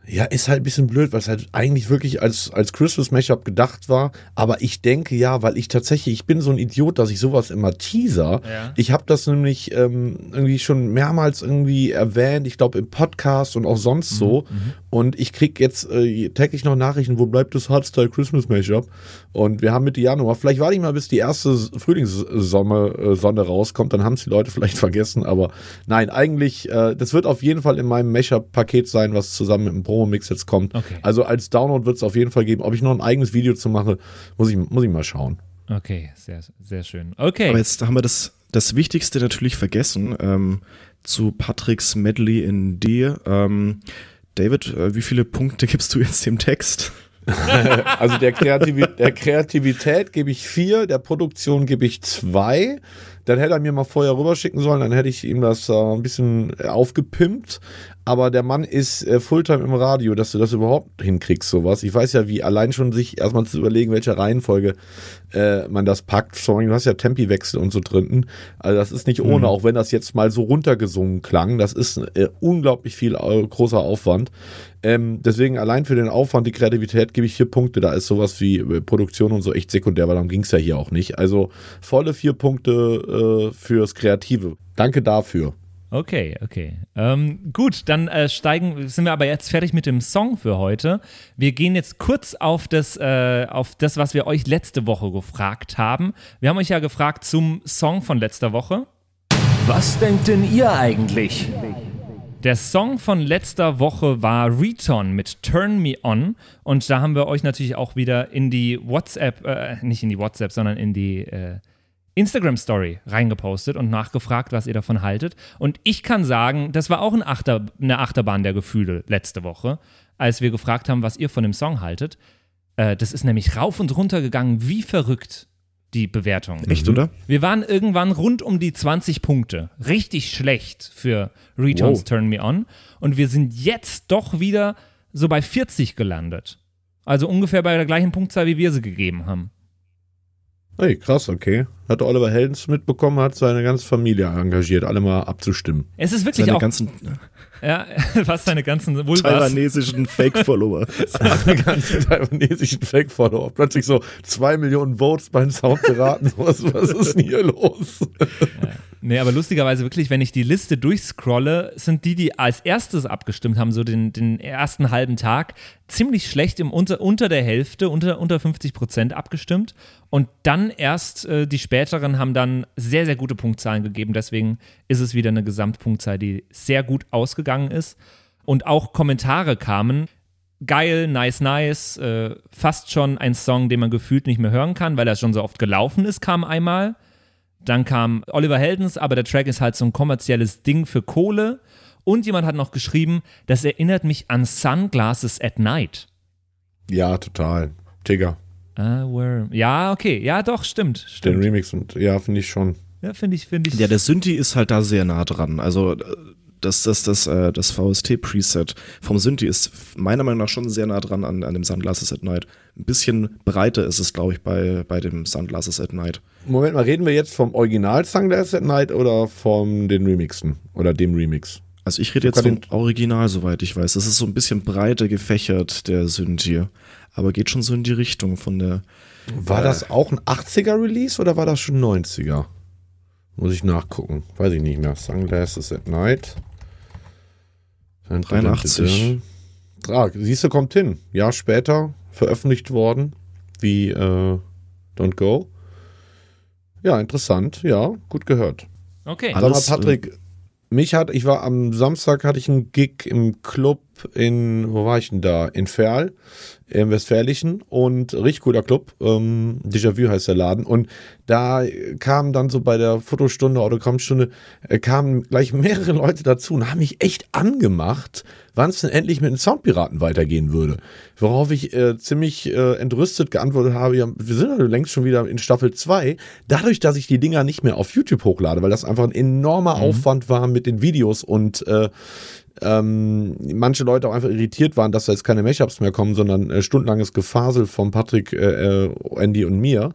Ja, ist halt ein bisschen blöd, weil es halt eigentlich wirklich als, als Christmas Mashup gedacht war. Aber ich denke ja, weil ich tatsächlich, ich bin so ein Idiot, dass ich sowas immer teaser. Ja. Ich habe das nämlich ähm, irgendwie schon mehrmals irgendwie erwähnt, ich glaube im Podcast und auch sonst so. Und ich krieg jetzt äh, täglich noch Nachrichten, wo bleibt das Hardstyle Christmas Mashup? Und wir haben Mitte Januar. Vielleicht warte ich mal, bis die erste Frühlingssonne äh, rauskommt, dann haben es die Leute vielleicht vergessen. Aber nein, eigentlich, äh, das wird auf jeden Fall in meinem Mashup-Paket sein, was zusammen mit dem Promo-Mix jetzt kommt. Okay. Also als Download wird es auf jeden Fall geben. Ob ich noch ein eigenes Video zu mache, muss ich, muss ich mal schauen. Okay, sehr, sehr schön. Okay. Aber jetzt haben wir das, das Wichtigste natürlich vergessen. Ähm, zu Patricks Medley in D. Ähm, David, äh, wie viele Punkte gibst du jetzt dem Text? Also der, Kreativi der Kreativität gebe ich vier, der Produktion gebe ich zwei. Dann hätte er mir mal vorher rüberschicken sollen, dann hätte ich ihm das äh, ein bisschen äh, aufgepimpt. Aber der Mann ist äh, Fulltime im Radio, dass du das überhaupt hinkriegst, sowas. Ich weiß ja, wie allein schon sich erstmal zu überlegen, welche Reihenfolge äh, man das packt. Allem, du hast ja Tempiwechsel und so drin. Also das ist nicht ohne, auch wenn das jetzt mal so runtergesungen klang. Das ist äh, unglaublich viel äh, großer Aufwand. Ähm, deswegen allein für den Aufwand, die Kreativität gebe ich vier Punkte. Da ist sowas wie äh, Produktion und so echt sekundär, weil darum ging es ja hier auch nicht. Also volle vier Punkte äh, fürs Kreative. Danke dafür. Okay, okay. Ähm, gut, dann äh, steigen, sind wir aber jetzt fertig mit dem Song für heute. Wir gehen jetzt kurz auf das, äh, auf das, was wir euch letzte Woche gefragt haben. Wir haben euch ja gefragt zum Song von letzter Woche. Was denkt denn ihr eigentlich? Der Song von letzter Woche war Return mit Turn Me On und da haben wir euch natürlich auch wieder in die WhatsApp, äh, nicht in die WhatsApp, sondern in die äh, Instagram Story reingepostet und nachgefragt, was ihr davon haltet. Und ich kann sagen, das war auch ein Achter, eine Achterbahn der Gefühle letzte Woche, als wir gefragt haben, was ihr von dem Song haltet. Äh, das ist nämlich rauf und runter gegangen, wie verrückt die Bewertung. Echt, oder? Wir waren irgendwann rund um die 20 Punkte. Richtig schlecht für Returns Wow. Turn Me On. Und wir sind jetzt doch wieder so bei 40 gelandet. Also ungefähr bei der gleichen Punktzahl, wie wir sie gegeben haben. Hey, krass, okay. Hat Oliver Heldens mitbekommen, hat seine ganze Familie engagiert, alle mal abzustimmen. Es ist wirklich Seine auch, ganzen ja, was seine ganzen Vulvas. taiwanesischen Fake-Follower. Seine ganzen taiwanesischen Fake-Follower. Plötzlich so zwei Millionen Votes beim Soundpiraten. was, was ist denn hier los? Nee, aber lustigerweise wirklich, wenn ich die Liste durchscrolle, sind die, die als erstes abgestimmt haben, so den, den ersten halben Tag, ziemlich schlecht im unter, unter der Hälfte, unter, unter 50 Prozent abgestimmt. Und dann erst äh, die späteren haben dann sehr, sehr gute Punktzahlen gegeben. Deswegen ist es wieder eine Gesamtpunktzahl, die sehr gut ausgegangen ist. Und auch Kommentare kamen. Geil, nice, nice. Äh, fast schon ein Song, den man gefühlt nicht mehr hören kann, weil er schon so oft gelaufen ist, kam einmal. Dann kam Oliver Heldens, aber der Track ist halt so ein kommerzielles Ding für Kohle. Und jemand hat noch geschrieben, das erinnert mich an Sunglasses at Night. Ja, total. Tigger. Ah, where- Ja, okay. Ja, doch, stimmt. Den stimmt. Remix und ja, finde ich schon. Ja, finde ich, finde ich. Ja, der Synthi ist halt da sehr nah dran. Also äh, das, das, das, äh, das VST-Preset vom Synthi ist meiner Meinung nach schon sehr nah dran an, an dem Sunglasses at Night. Ein bisschen breiter ist es, glaube ich, bei, bei dem Sunglasses at Night. Moment mal, reden wir jetzt vom Original Sunglasses at Night oder von den Remixen? Oder dem Remix? Also ich rede jetzt vom den- Original, soweit ich weiß. Das ist so ein bisschen breiter gefächert, der Synthi. Aber geht schon so in die Richtung von der. War das auch ein 80er Release oder war das schon 90er? Muss ich nachgucken. Weiß ich nicht mehr. Sunglasses at Night. 83. Ah, siehst du, kommt hin. Jahr später veröffentlicht worden, wie äh, Don't Go. Ja, interessant. Ja, gut gehört. okay. Sag mal, Alles, Patrick, mich hat, ich war am Samstag, hatte ich einen Gig im Club in, wo war ich denn da? In Ferl, im Westfälischen und richtig cooler Club. Ähm, Déjà-vu heißt der Laden. Und da kamen dann so bei der Fotostunde, Autogrammstunde, äh, kamen gleich mehrere Leute dazu und haben mich echt angemacht, wann es denn endlich mit den Soundpiraten weitergehen würde. Worauf ich äh, ziemlich äh, entrüstet geantwortet habe, ja, wir sind ja längst schon wieder in Staffel 2. Dadurch, dass ich die Dinger nicht mehr auf YouTube hochlade, weil das einfach ein enormer Aufwand war mit den Videos und äh, ähm, manche Leute auch einfach irritiert waren, dass da jetzt keine Mashups mehr kommen, sondern äh, stundenlanges Gefasel von Patrick, äh, äh, Andy und mir,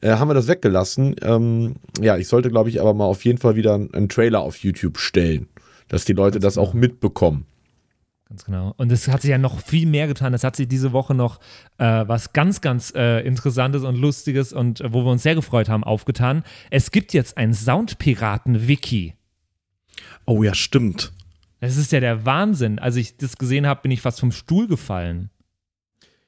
äh, haben wir das weggelassen. Ähm, ja, ich sollte, glaube ich, aber mal auf jeden Fall wieder einen, einen Trailer auf YouTube stellen, dass die Leute das auch mitbekommen. Ganz genau. Und es hat sich ja noch viel mehr getan. Es hat sich diese Woche noch äh, was ganz, ganz äh, Interessantes und Lustiges und äh, wo wir uns sehr gefreut haben, aufgetan. Es gibt jetzt ein Soundpiraten-Wiki. Oh ja, stimmt. Das ist ja der Wahnsinn. Als ich das gesehen habe, bin ich fast vom Stuhl gefallen.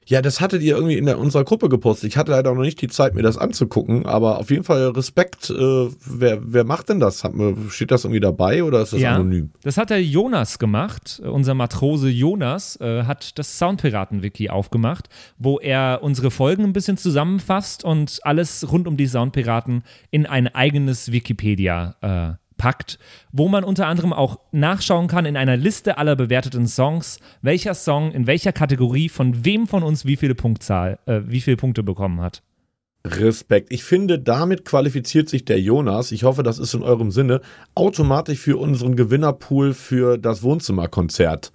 Ja, das hattet ihr irgendwie in der, unserer Gruppe gepostet. Ich hatte leider noch nicht die Zeit, mir das anzugucken, aber auf jeden Fall Respekt. Äh, wer, wer macht denn das? Hat, steht das irgendwie dabei oder ist das anonym? Das hat der Jonas gemacht. Unser Matrose Jonas äh, hat das Soundpiraten-Wiki aufgemacht, wo er unsere Folgen ein bisschen zusammenfasst und alles rund um die Soundpiraten in ein eigenes Wikipedia äh, packt, wo man unter anderem auch nachschauen kann in einer Liste aller bewerteten Songs, welcher Song in welcher Kategorie von wem von uns wie viele Punktzahl, äh, wie viele Punkte bekommen hat. Respekt. Ich finde, damit qualifiziert sich der Jonas, ich hoffe, das ist in eurem Sinne, automatisch für unseren Gewinnerpool für das Wohnzimmerkonzert.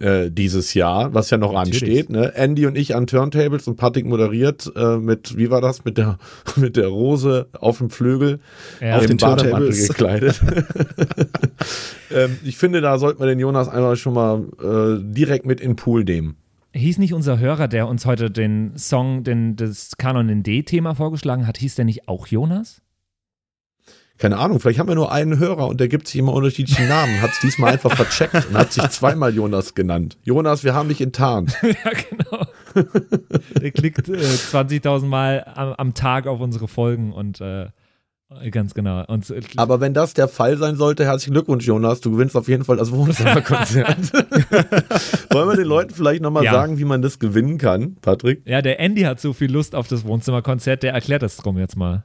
Äh, dieses Jahr, was ja noch Natürlich. ansteht. Ne? Andy und ich an Turntables und Patrick moderiert äh, mit, wie war das, mit der, mit der Rose auf dem Flügel, Ja. auf dem Turntables. gekleidet. ähm, ich finde, da sollte man den Jonas einfach schon mal äh, direkt mit in den Pool nehmen. Hieß nicht unser Hörer, der uns heute den Song, den, das Kanon in D-Thema vorgeschlagen hat, hieß der nicht auch Jonas? Keine Ahnung, vielleicht haben wir nur einen Hörer und der gibt sich immer unterschiedliche Namen, hat es diesmal einfach vercheckt und hat sich zweimal Jonas genannt. Jonas, wir haben dich enttarnt. ja, genau. Der klickt äh, 20.000 Mal am, am Tag auf unsere Folgen und äh, ganz genau. Und, äh, Aber wenn das der Fall sein sollte, herzlichen Glückwunsch, Jonas. Du gewinnst auf jeden Fall das Wohnzimmerkonzert. Wollen wir den Leuten vielleicht nochmal Ja. sagen, wie man das gewinnen kann, Patrick? ja, der Andy hat so viel Lust auf das Wohnzimmerkonzert, der erklärt das drum jetzt mal.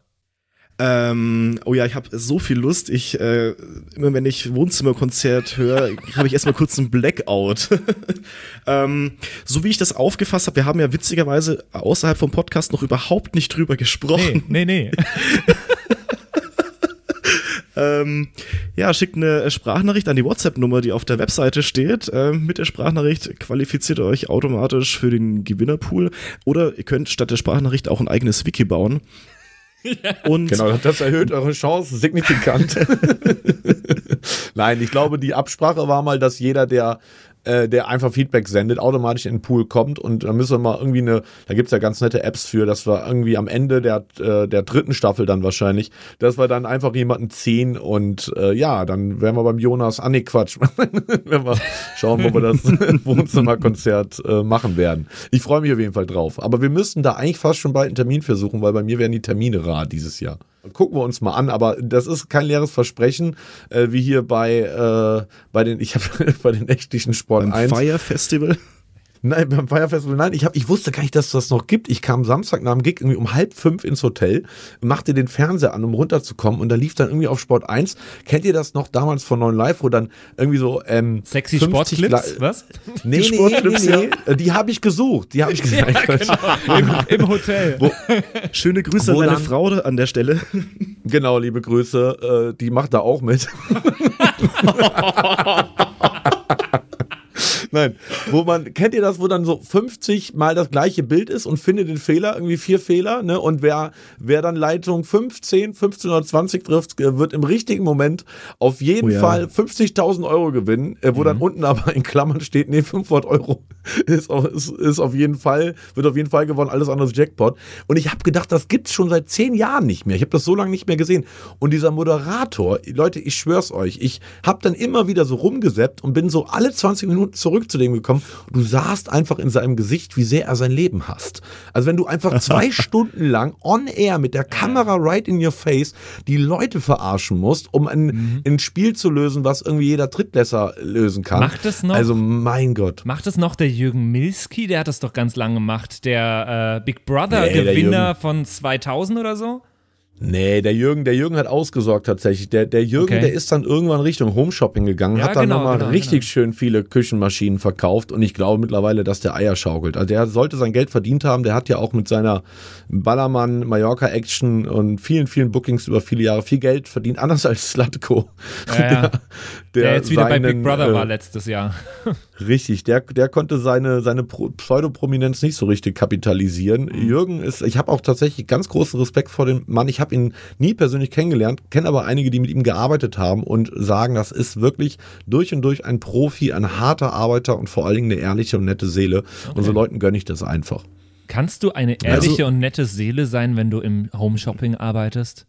Ähm, oh ja, ich habe so viel Lust. Ich äh, immer wenn ich Wohnzimmerkonzert höre, habe ich erstmal kurz einen Blackout. ähm, so wie ich das aufgefasst habe, wir haben ja witzigerweise außerhalb vom Podcast noch überhaupt nicht drüber gesprochen. Nee, nee, nee. Ähm, ja, schickt eine Sprachnachricht an die WhatsApp-Nummer, die auf der Webseite steht. Ähm, mit der Sprachnachricht qualifiziert ihr euch automatisch für den Gewinnerpool. Oder ihr könnt statt der Sprachnachricht auch ein eigenes Wiki bauen. Und Genau, das erhöht eure Chance signifikant. Nein, ich glaube, die Absprache war mal, dass jeder, der, äh, der einfach Feedback sendet, automatisch in den Pool kommt und da müssen wir mal irgendwie eine, da gibt's ja ganz nette Apps für, dass wir irgendwie am Ende der, äh, der dritten Staffel dann wahrscheinlich, dass wir dann einfach jemanden ziehen und äh, ja, dann werden wir beim Jonas, ah nee, Quatsch, wenn wir schauen, wo wir das Wohnzimmerkonzert äh, machen werden. Ich freue mich auf jeden Fall drauf. Aber wir müssten da eigentlich fast schon bald einen Termin versuchen, weil bei mir werden die Termine rar dieses Jahr. Gucken wir uns mal an, aber das ist kein leeres Versprechen, äh, wie hier bei, äh, bei den, ich habe bei den nächtlichen Sport beim 1. Fire Festival. Nein, beim Fire Festival, nein, ich, hab, ich wusste gar nicht, dass das noch gibt. Ich kam Samstag nach dem Gig irgendwie um halb fünf ins Hotel, machte den Fernseher an, um runterzukommen und da lief dann irgendwie auf Sport 1. Kennt ihr das noch damals von 9 Live, wo dann irgendwie so ähm, Sexy 50 Sportclips, was? Nee, nee, Sportclips, nee, nee, Die habe ich gesucht. Die habe ich gesagt. Im, Im Hotel. Schöne Grüße Wo an deine dann- Frau an der Stelle. Genau, liebe Grüße. Äh, die macht da auch mit. Nein, wo man, kennt ihr das, wo dann so 50 mal das gleiche Bild ist und findet den Fehler, irgendwie vier Fehler, ne? Und wer, wer dann Leitung 15, 15 oder 20 trifft, äh, wird im richtigen Moment auf jeden Oh ja. Fall 50.000 Euro gewinnen, äh, wo dann unten aber in Klammern steht, nee, 500 Euro ist, auf- ist, ist auf jeden Fall, wird auf jeden Fall gewonnen, alles andere ist Jackpot. Und ich habe gedacht, das gibt's schon seit zehn Jahren nicht mehr. Ich habe das so lange nicht mehr gesehen. Und dieser Moderator, Leute, ich schwör's euch, ich habe dann immer wieder so rumgesäppt und bin so alle 20 Minuten zurück zu dem gekommen. Du sahst einfach in seinem Gesicht, wie sehr er sein Leben hasst. Also wenn du einfach zwei Stunden lang on air mit der Kamera right in your face die Leute verarschen musst, um ein, ein Spiel zu lösen, was irgendwie jeder Drittlässer lösen kann. Macht es noch? Also mein Gott. Macht es noch der Jürgen Milski? Der hat das doch ganz lange gemacht. Der äh, Big Nee, Brother-Gewinner Jürgen. von 2000 oder so? Nee, der Jürgen, der Jürgen hat ausgesorgt tatsächlich. Der, der Jürgen, Okay. der ist dann irgendwann Richtung Homeshopping gegangen, Ja, hat dann genau, nochmal genau, richtig genau. schön viele Küchenmaschinen verkauft und ich glaube mittlerweile, dass der Eier schaukelt. Also der sollte sein Geld verdient haben. Der hat ja auch mit seiner Ballermann, Mallorca Action und vielen, vielen Bookings über viele Jahre viel Geld verdient, anders als Slatko. Ja, ja. Der, jetzt wieder bei Big seinen, Brother äh, war letztes Jahr. Richtig, der, der konnte seine, seine Pro- Pseudoprominenz nicht so richtig kapitalisieren. Mhm. Jürgen ist, ich habe auch tatsächlich ganz großen Respekt vor dem Mann. Ich habe ihn nie persönlich kennengelernt, kenne aber einige, die mit ihm gearbeitet haben und sagen, das ist wirklich durch und durch ein Profi, ein harter Arbeiter und vor allen Dingen eine ehrliche und nette Seele. Und so Leuten gönne ich das einfach. Kannst du eine ehrliche und nette Seele sein, wenn du im Homeshopping arbeitest?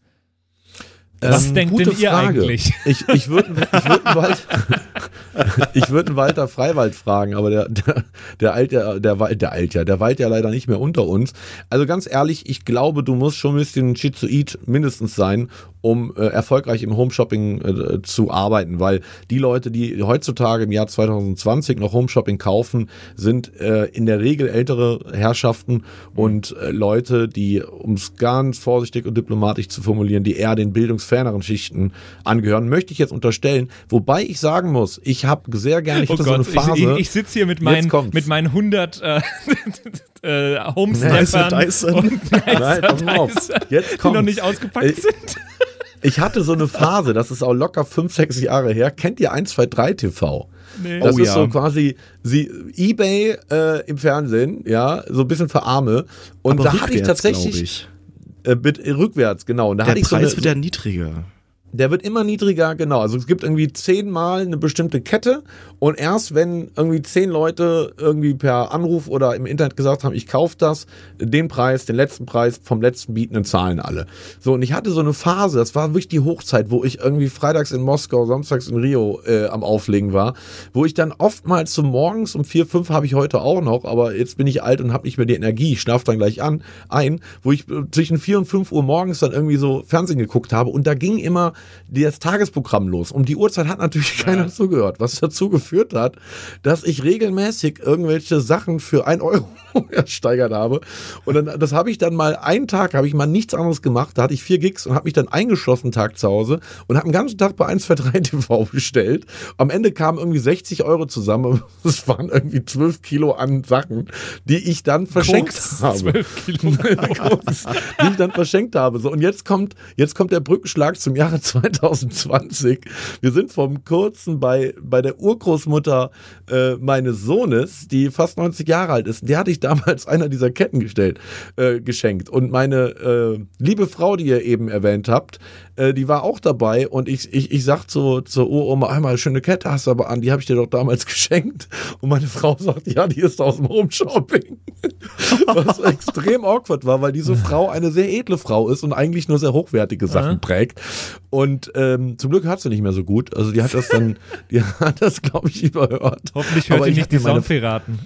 Was denkt Ähm, gute denn ihr Frage. eigentlich? Ich, ich würde ich würd bald, ich würde einen Walter Freiwald fragen, aber der, der, der ja, der, Wald- der eilt ja, der weilt ja leider nicht mehr unter uns. Also ganz ehrlich, ich glaube, du musst schon ein bisschen Schizoid mindestens sein, um äh, erfolgreich im Homeshopping äh, zu arbeiten, weil die Leute, die heutzutage im Jahr 2020 noch Homeshopping kaufen, sind äh, in der Regel ältere Herrschaften und äh, Leute, die, um es ganz vorsichtig und diplomatisch zu formulieren, die eher den bildungsferneren Schichten angehören, möchte ich jetzt unterstellen. Wobei ich sagen muss, ich habe sehr gerne, ich Oh hatte Gott, so eine Phase. ich, ich, ich sitze hier mit meinen, kommt's. mit meinen 100 äh, äh, Nicer Homesteppern Dyson. und Nein, pass mal auf. Dyson, Jetzt die noch kommt's. nicht ausgepackt Äh, sind. Ich hatte so eine Phase, das ist auch locker fünf, sechs Jahre her. Kennt ihr 123 TV? Nee. Das Oh ist ja. so quasi sie, Ebay äh, im Fernsehen, ja, so ein bisschen für Arme. Und Aber da hatte ich tatsächlich ich. Äh, mit, rückwärts, genau. Und da Der hatte ich so Preis eine, wird ja niedriger. Der wird immer niedriger, genau. Also es gibt irgendwie zehnmal eine bestimmte Kette und erst wenn irgendwie zehn Leute irgendwie per Anruf oder im Internet gesagt haben, ich kaufe das, den Preis, den letzten Preis vom letzten Bietenden zahlen alle. So, und ich hatte so eine Phase, das war wirklich die Hochzeit, wo ich irgendwie freitags in Moskau, samstags in Rio äh, am Auflegen war, wo ich dann oftmals so morgens um vier, fünf habe ich heute auch noch, aber jetzt bin ich alt und habe nicht mehr die Energie, ich schlafe dann gleich an, ein, wo ich äh, zwischen vier und fünf Uhr morgens dann irgendwie so Fernsehen geguckt habe und da ging immer das Tagesprogramm los. Um die Uhrzeit hat natürlich keiner zugehört, was dazu geführt hat, dass ich regelmäßig irgendwelche Sachen für ein Euro ersteigert habe. Und dann, das habe ich dann mal einen Tag, habe ich mal nichts anderes gemacht. Da hatte ich vier Gigs und habe mich dann eingeschlossen einen Tag zu Hause und habe den ganzen Tag bei 123 TV bestellt. Am Ende kamen irgendwie 60 Euro zusammen. Das waren irgendwie 12 Kilo an Sachen, die ich dann verschenkt Koks, habe. 12 Kilo. Koks, die ich dann verschenkt habe. So, und jetzt kommt, jetzt kommt der Brückenschlag zum Jahre 2020. Wir sind vom Kurzen bei, bei der Urgroßmutter äh, meines Sohnes, die fast 90 Jahre alt ist. Der hatte ich damals einer dieser Ketten gestellt, äh, geschenkt. Und meine äh, liebe Frau, die ihr eben erwähnt habt, äh, die war auch dabei. Und ich, ich, ich sag zu, zur Uroma, einmal schöne Kette hast du aber an, die habe ich dir doch damals geschenkt. Und meine Frau sagt, ja, die ist aus dem Home-Shopping. Was extrem awkward war, weil diese Frau eine sehr edle Frau ist und eigentlich nur sehr hochwertige Sachen prägt. Und ähm, zum Glück hat sie nicht mehr so gut. Also die hat das dann, die hat das, glaube ich, überhört. Hoffentlich hört Aber ihr ich nicht die Soundpiraten.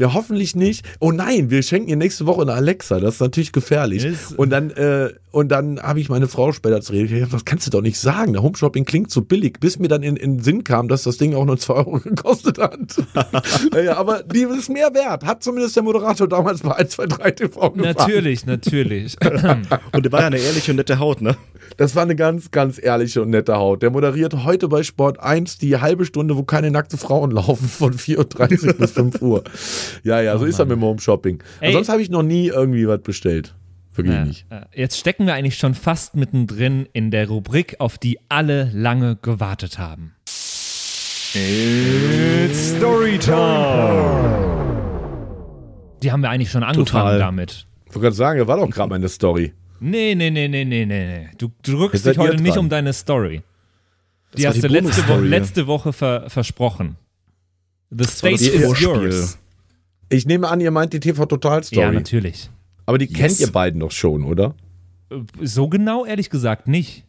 Ja, hoffentlich nicht. Oh nein, wir schenken ihr nächste Woche eine Alexa. Das ist natürlich gefährlich. Ist- und dann, äh, und dann habe ich meine Frau später zu reden. Das kannst du doch nicht sagen. Der Homeshopping klingt so billig, bis mir dann in, in den Sinn kam, dass das Ding auch nur 2 Euro gekostet hat. ja, ja, aber die ist mehr wert. Hat zumindest der Moderator damals bei 1, 2, 3 TV gefragt. Natürlich, natürlich. Und der war ja eine ehrliche und nette Haut, ne? Das war eine ganz, ganz ehrliche und nette Haut. Der moderiert heute bei Sport 1 die halbe Stunde, wo keine nackte Frauen laufen, von 4.30 Uhr bis 5 Uhr. Ja, ja, so ist er mit dem Home-Shopping. Ey. Ansonsten habe ich noch nie irgendwie was bestellt. Wirklich Ja, nicht. Jetzt stecken wir eigentlich schon fast mittendrin in der Rubrik, auf die alle lange gewartet haben. It's Storytime. Die haben wir eigentlich schon angefangen Total. damit. Ich wollte gerade sagen, das war doch gerade meine Story. Nee, nee, nee, nee, nee, nee, nee. Du, drückst dich heute nicht um deine Story. Die war hast die du letzte, Wo letzte Woche ver versprochen. The stage das is yours. Ich nehme an, ihr meint die TV-Total-Story. Ja, natürlich. Aber die Yes. kennt ihr beiden doch schon, oder? Äh, So genau, ehrlich gesagt, nicht.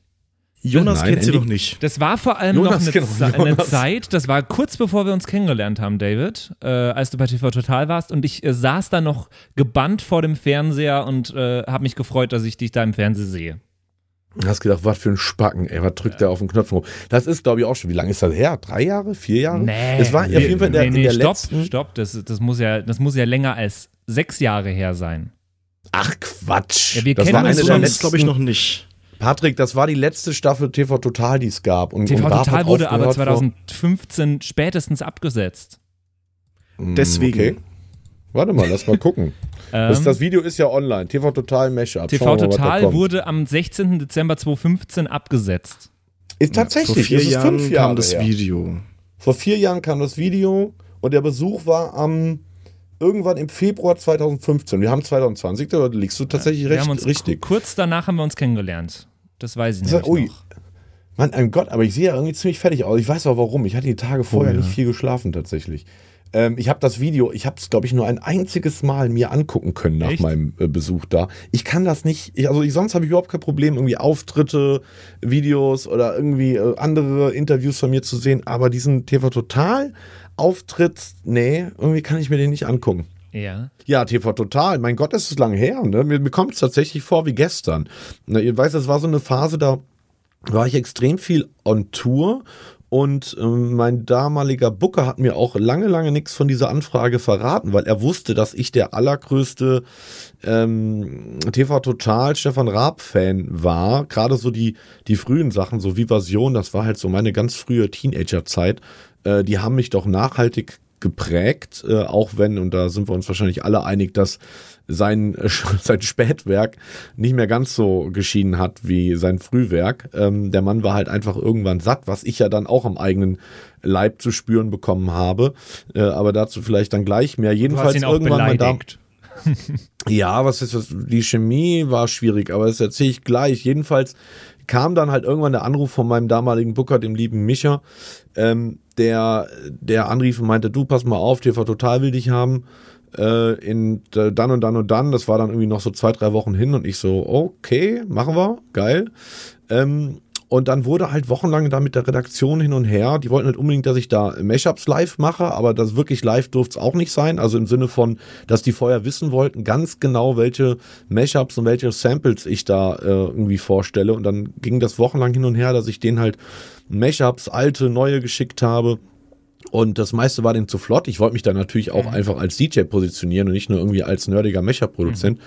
Jonas Nein, kennt sie noch nicht. Das war vor allem Jonas, noch eine, eine. Zeit, das war kurz bevor wir uns kennengelernt haben, David, äh, als du bei TV Total warst und ich äh, saß da noch gebannt vor dem Fernseher und äh, habe mich gefreut, dass ich dich da im Fernsehen sehe. Du hast gedacht, was für ein Spacken, ey, was drückt der auf den Knopf rum? Das ist, glaube ich, auch schon, wie lange ist das her? Drei Jahre? Vier Jahre? Es war auf jeden Fall in der, nee, nee, in der stopp, letzten. stopp, das, das, muss ja, das muss ja länger als sechs Jahre her sein. Ach Quatsch. Ja, wir das kennen war eine der Sonst glaube ich letzten. noch nicht. Patrick, das war die letzte Staffel TV Total, die es gab. Und, TV und Total wurde aber aufgehört vor- 2015 spätestens abgesetzt. Mm, Deswegen. Okay. Warte mal, lass mal gucken. das, Ähm, das Video ist ja online. TV Total Mashup. TV Schauen mal, Total kommt. wurde am 16. Dezember 2015 abgesetzt. Ist Vor tatsächlich, vier das ist Jahren fünf Jahre kam das her. Video. Vor vier Jahren kam das Video und der Besuch war am irgendwann im Februar 2015. Wir haben 2020, da liegst du tatsächlich wir recht haben uns richtig. Kurz danach haben wir uns kennengelernt. Das weiß ich nämlich ui. noch. Mann, ein Gott, aber ich sehe ja irgendwie ziemlich fertig aus. Ich weiß auch warum. Ich hatte die Tage vorher Oh ja. nicht viel geschlafen tatsächlich. Ähm, ich habe das Video, ich habe es, glaube ich, nur ein einziges Mal mir angucken können nach Echt? meinem äh, Besuch da. Ich kann das nicht, ich, also ich, sonst habe ich überhaupt kein Problem, irgendwie Auftritte, Videos oder irgendwie äh, andere Interviews von mir zu sehen, aber diesen TV Total Auftritt, nee, irgendwie kann ich mir den nicht angucken. Ja. Ja, TV Total. Mein Gott, das ist lange her. Ne? Mir, mir kommt es tatsächlich vor wie gestern. Na, ihr weißt, es war so eine Phase, da war ich extrem viel on Tour und ähm, mein damaliger Booker hat mir auch lange, lange nichts von dieser Anfrage verraten, weil er wusste, dass ich der allergrößte ähm, TV Total Stefan Raab-Fan war. Gerade so die, die frühen Sachen, so Vivasion, das war halt so meine ganz frühe Teenagerzeit. Äh, die haben mich doch nachhaltig geprägt, äh, auch wenn, und da sind wir uns wahrscheinlich alle einig, dass sein, äh, sein Spätwerk nicht mehr ganz so geschienen hat wie sein Frühwerk. Ähm, der Mann war halt einfach irgendwann satt, was ich ja dann auch am eigenen Leib zu spüren bekommen habe. Äh, aber dazu vielleicht dann gleich mehr. Jedenfalls irgendwann mein Darm. beleidigt. Ja, was ist das? Die Chemie war schwierig, aber das erzähle ich gleich. Jedenfalls kam dann halt irgendwann der Anruf von meinem damaligen Booker, dem lieben Micha, ähm, der, der anrief und meinte, du, pass mal auf, TV Total will dich haben. Äh, in dann und dann und dann, das war dann irgendwie noch so zwei, drei Wochen hin und ich so, okay, machen wir, geil. Ähm, und dann wurde halt wochenlang da mit der Redaktion hin und her. Die wollten halt unbedingt, dass ich da Mashups live mache, aber das wirklich live durfte es auch nicht sein. Also im Sinne von, dass die vorher wissen wollten, ganz genau, welche Mashups und welche Samples ich da äh, irgendwie vorstelle. Und dann ging das wochenlang hin und her, dass ich denen halt Mashups, alte, neue geschickt habe. Und das meiste war denen zu flott. Ich wollte mich da natürlich auch einfach als DJ positionieren und nicht nur irgendwie als nerdiger Mashup-Produzent.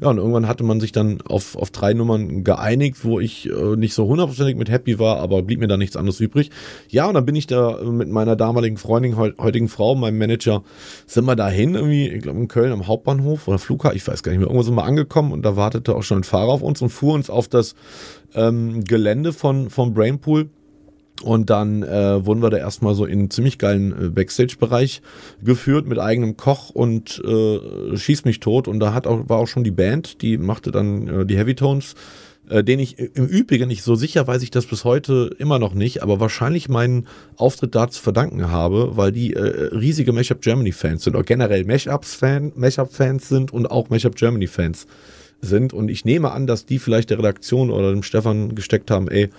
Ja, und irgendwann hatte man sich dann auf, auf drei Nummern geeinigt, wo ich äh, nicht so hundertprozentig mit happy war, aber blieb mir da nichts anderes übrig. Ja, und dann bin ich da äh, mit meiner damaligen Freundin, heu- heutigen Frau, meinem Manager, sind wir dahin, irgendwie, ich glaube in Köln am Hauptbahnhof oder Flughafen, ich weiß gar nicht mehr, irgendwo sind wir angekommen und da wartete auch schon ein Fahrer auf uns und fuhr uns auf das ähm, Gelände von, vom Brainpool. Und dann äh, wurden wir da erstmal so in einen ziemlich geilen äh, Backstage-Bereich geführt mit eigenem Koch und äh, schieß mich tot. Und da hat auch, war auch schon die Band, die machte dann äh, die Heavy Tones, äh, den ich im Übrigen nicht so sicher weiß ich das bis heute immer noch nicht, aber wahrscheinlich meinen Auftritt da zu verdanken habe, weil die äh, riesige Mashup Germany Fans sind oder generell Mashups Fan, sind und auch Mashup Germany Fans sind. Und ich nehme an, dass die vielleicht der Redaktion oder dem Stefan gesteckt haben, ey,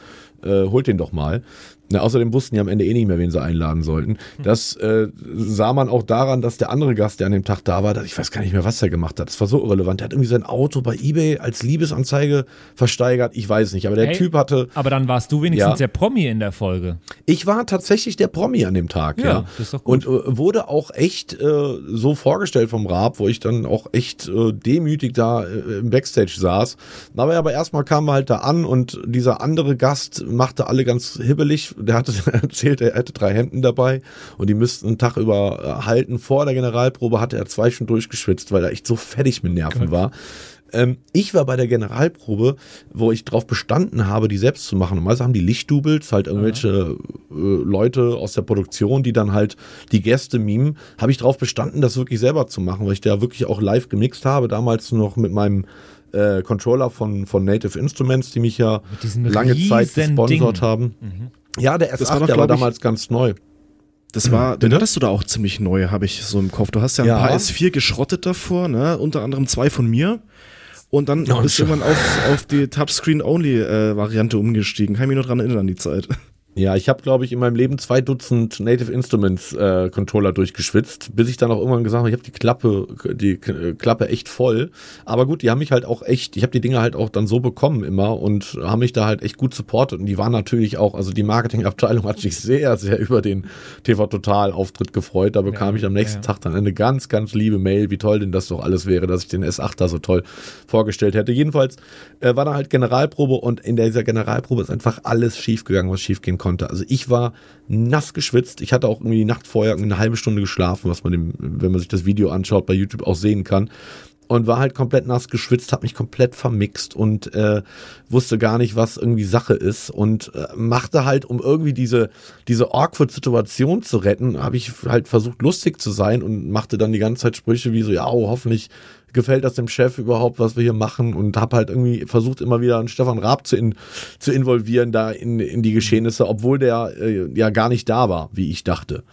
äh, holt den doch mal. Na, außerdem wussten die am Ende eh nicht mehr, wen sie einladen sollten. Das äh, sah man auch daran, dass der andere Gast, der an dem Tag da war, dass ich weiß gar nicht mehr, was er gemacht hat. Das war so irrelevant. Der hat irgendwie sein Auto bei eBay als Liebesanzeige versteigert. Ich weiß nicht, aber der Hey. Typ hatte. Aber dann warst du wenigstens Ja. der Promi in der Folge. Ich war tatsächlich der Promi an dem Tag, Ja, ja. das ist doch gut. Und äh, wurde auch echt äh, so vorgestellt vom Raab, wo ich dann auch echt äh, demütig da äh, im Backstage saß. Aber, aber erstmal kamen wir halt da an und dieser andere Gast machte alle ganz hibbelig. Der hatte erzählt, er hätte drei Hemden dabei und die müssten einen Tag über äh, halten. Vor der Generalprobe hatte er zwei schon durchgeschwitzt, weil er echt so fertig mit Nerven war. Ähm, ich war bei der Generalprobe, wo ich darauf bestanden habe, die selbst zu machen. Normalerweise haben die Lichtdoubles, halt irgendwelche äh, Leute aus der Produktion, die dann halt die Gäste mimen. Habe ich darauf bestanden, das wirklich selber zu machen, weil ich da wirklich auch live gemixt habe. Damals noch mit meinem äh, Controller von, von Native Instruments, die mich ja lange Zeit gesponsert Ding. haben. Ja, der S8, war doch, der war glaub ich, damals ganz neu. Das war, den Bitte? hattest du da auch ziemlich neu, habe ich so im Kopf. Du hast ja ein Ja. paar S4 geschrottet davor, ne? Unter anderem zwei von mir. Und dann Oh, bist du irgendwann auf, auf die Touchscreen-Only-Variante umgestiegen. Kann ich mich nur dran erinnern an die Zeit. Ja, ich habe, glaube ich, in meinem Leben zwei Dutzend Native Instruments äh, Controller durchgeschwitzt, bis ich dann auch irgendwann gesagt habe, ich habe die Klappe, die K- Klappe echt voll. Aber gut, die haben mich halt auch echt, ich habe die Dinge halt auch dann so bekommen immer und haben mich da halt echt gut supportet. Und die waren natürlich auch, also die Marketingabteilung hat sich sehr, sehr über den TV Total Auftritt gefreut. Da bekam Ja, ich am nächsten ja. Tag dann eine ganz, ganz liebe Mail, wie toll denn das doch alles wäre, dass ich den S8 da so toll vorgestellt hätte. Jedenfalls äh, war da halt Generalprobe und in dieser Generalprobe ist einfach alles schiefgegangen, was schiefgehen konnte. Also ich war nass geschwitzt. Ich hatte auch irgendwie die Nacht vorher eine halbe Stunde geschlafen, was man, dem, wenn man sich das Video anschaut, bei YouTube auch sehen kann. Und war halt komplett nass geschwitzt, hab mich komplett vermixt und äh, wusste gar nicht, was irgendwie Sache ist und äh, machte halt, um irgendwie diese, diese awkward Situation zu retten, habe ich halt versucht, lustig zu sein und machte dann die ganze Zeit Sprüche wie so, ja, oh, hoffentlich gefällt das dem Chef überhaupt, was wir hier machen und habe halt irgendwie versucht, immer wieder einen Stefan Raab zu, in, zu involvieren da in, in die Geschehnisse, obwohl der äh, ja gar nicht da war, wie ich dachte.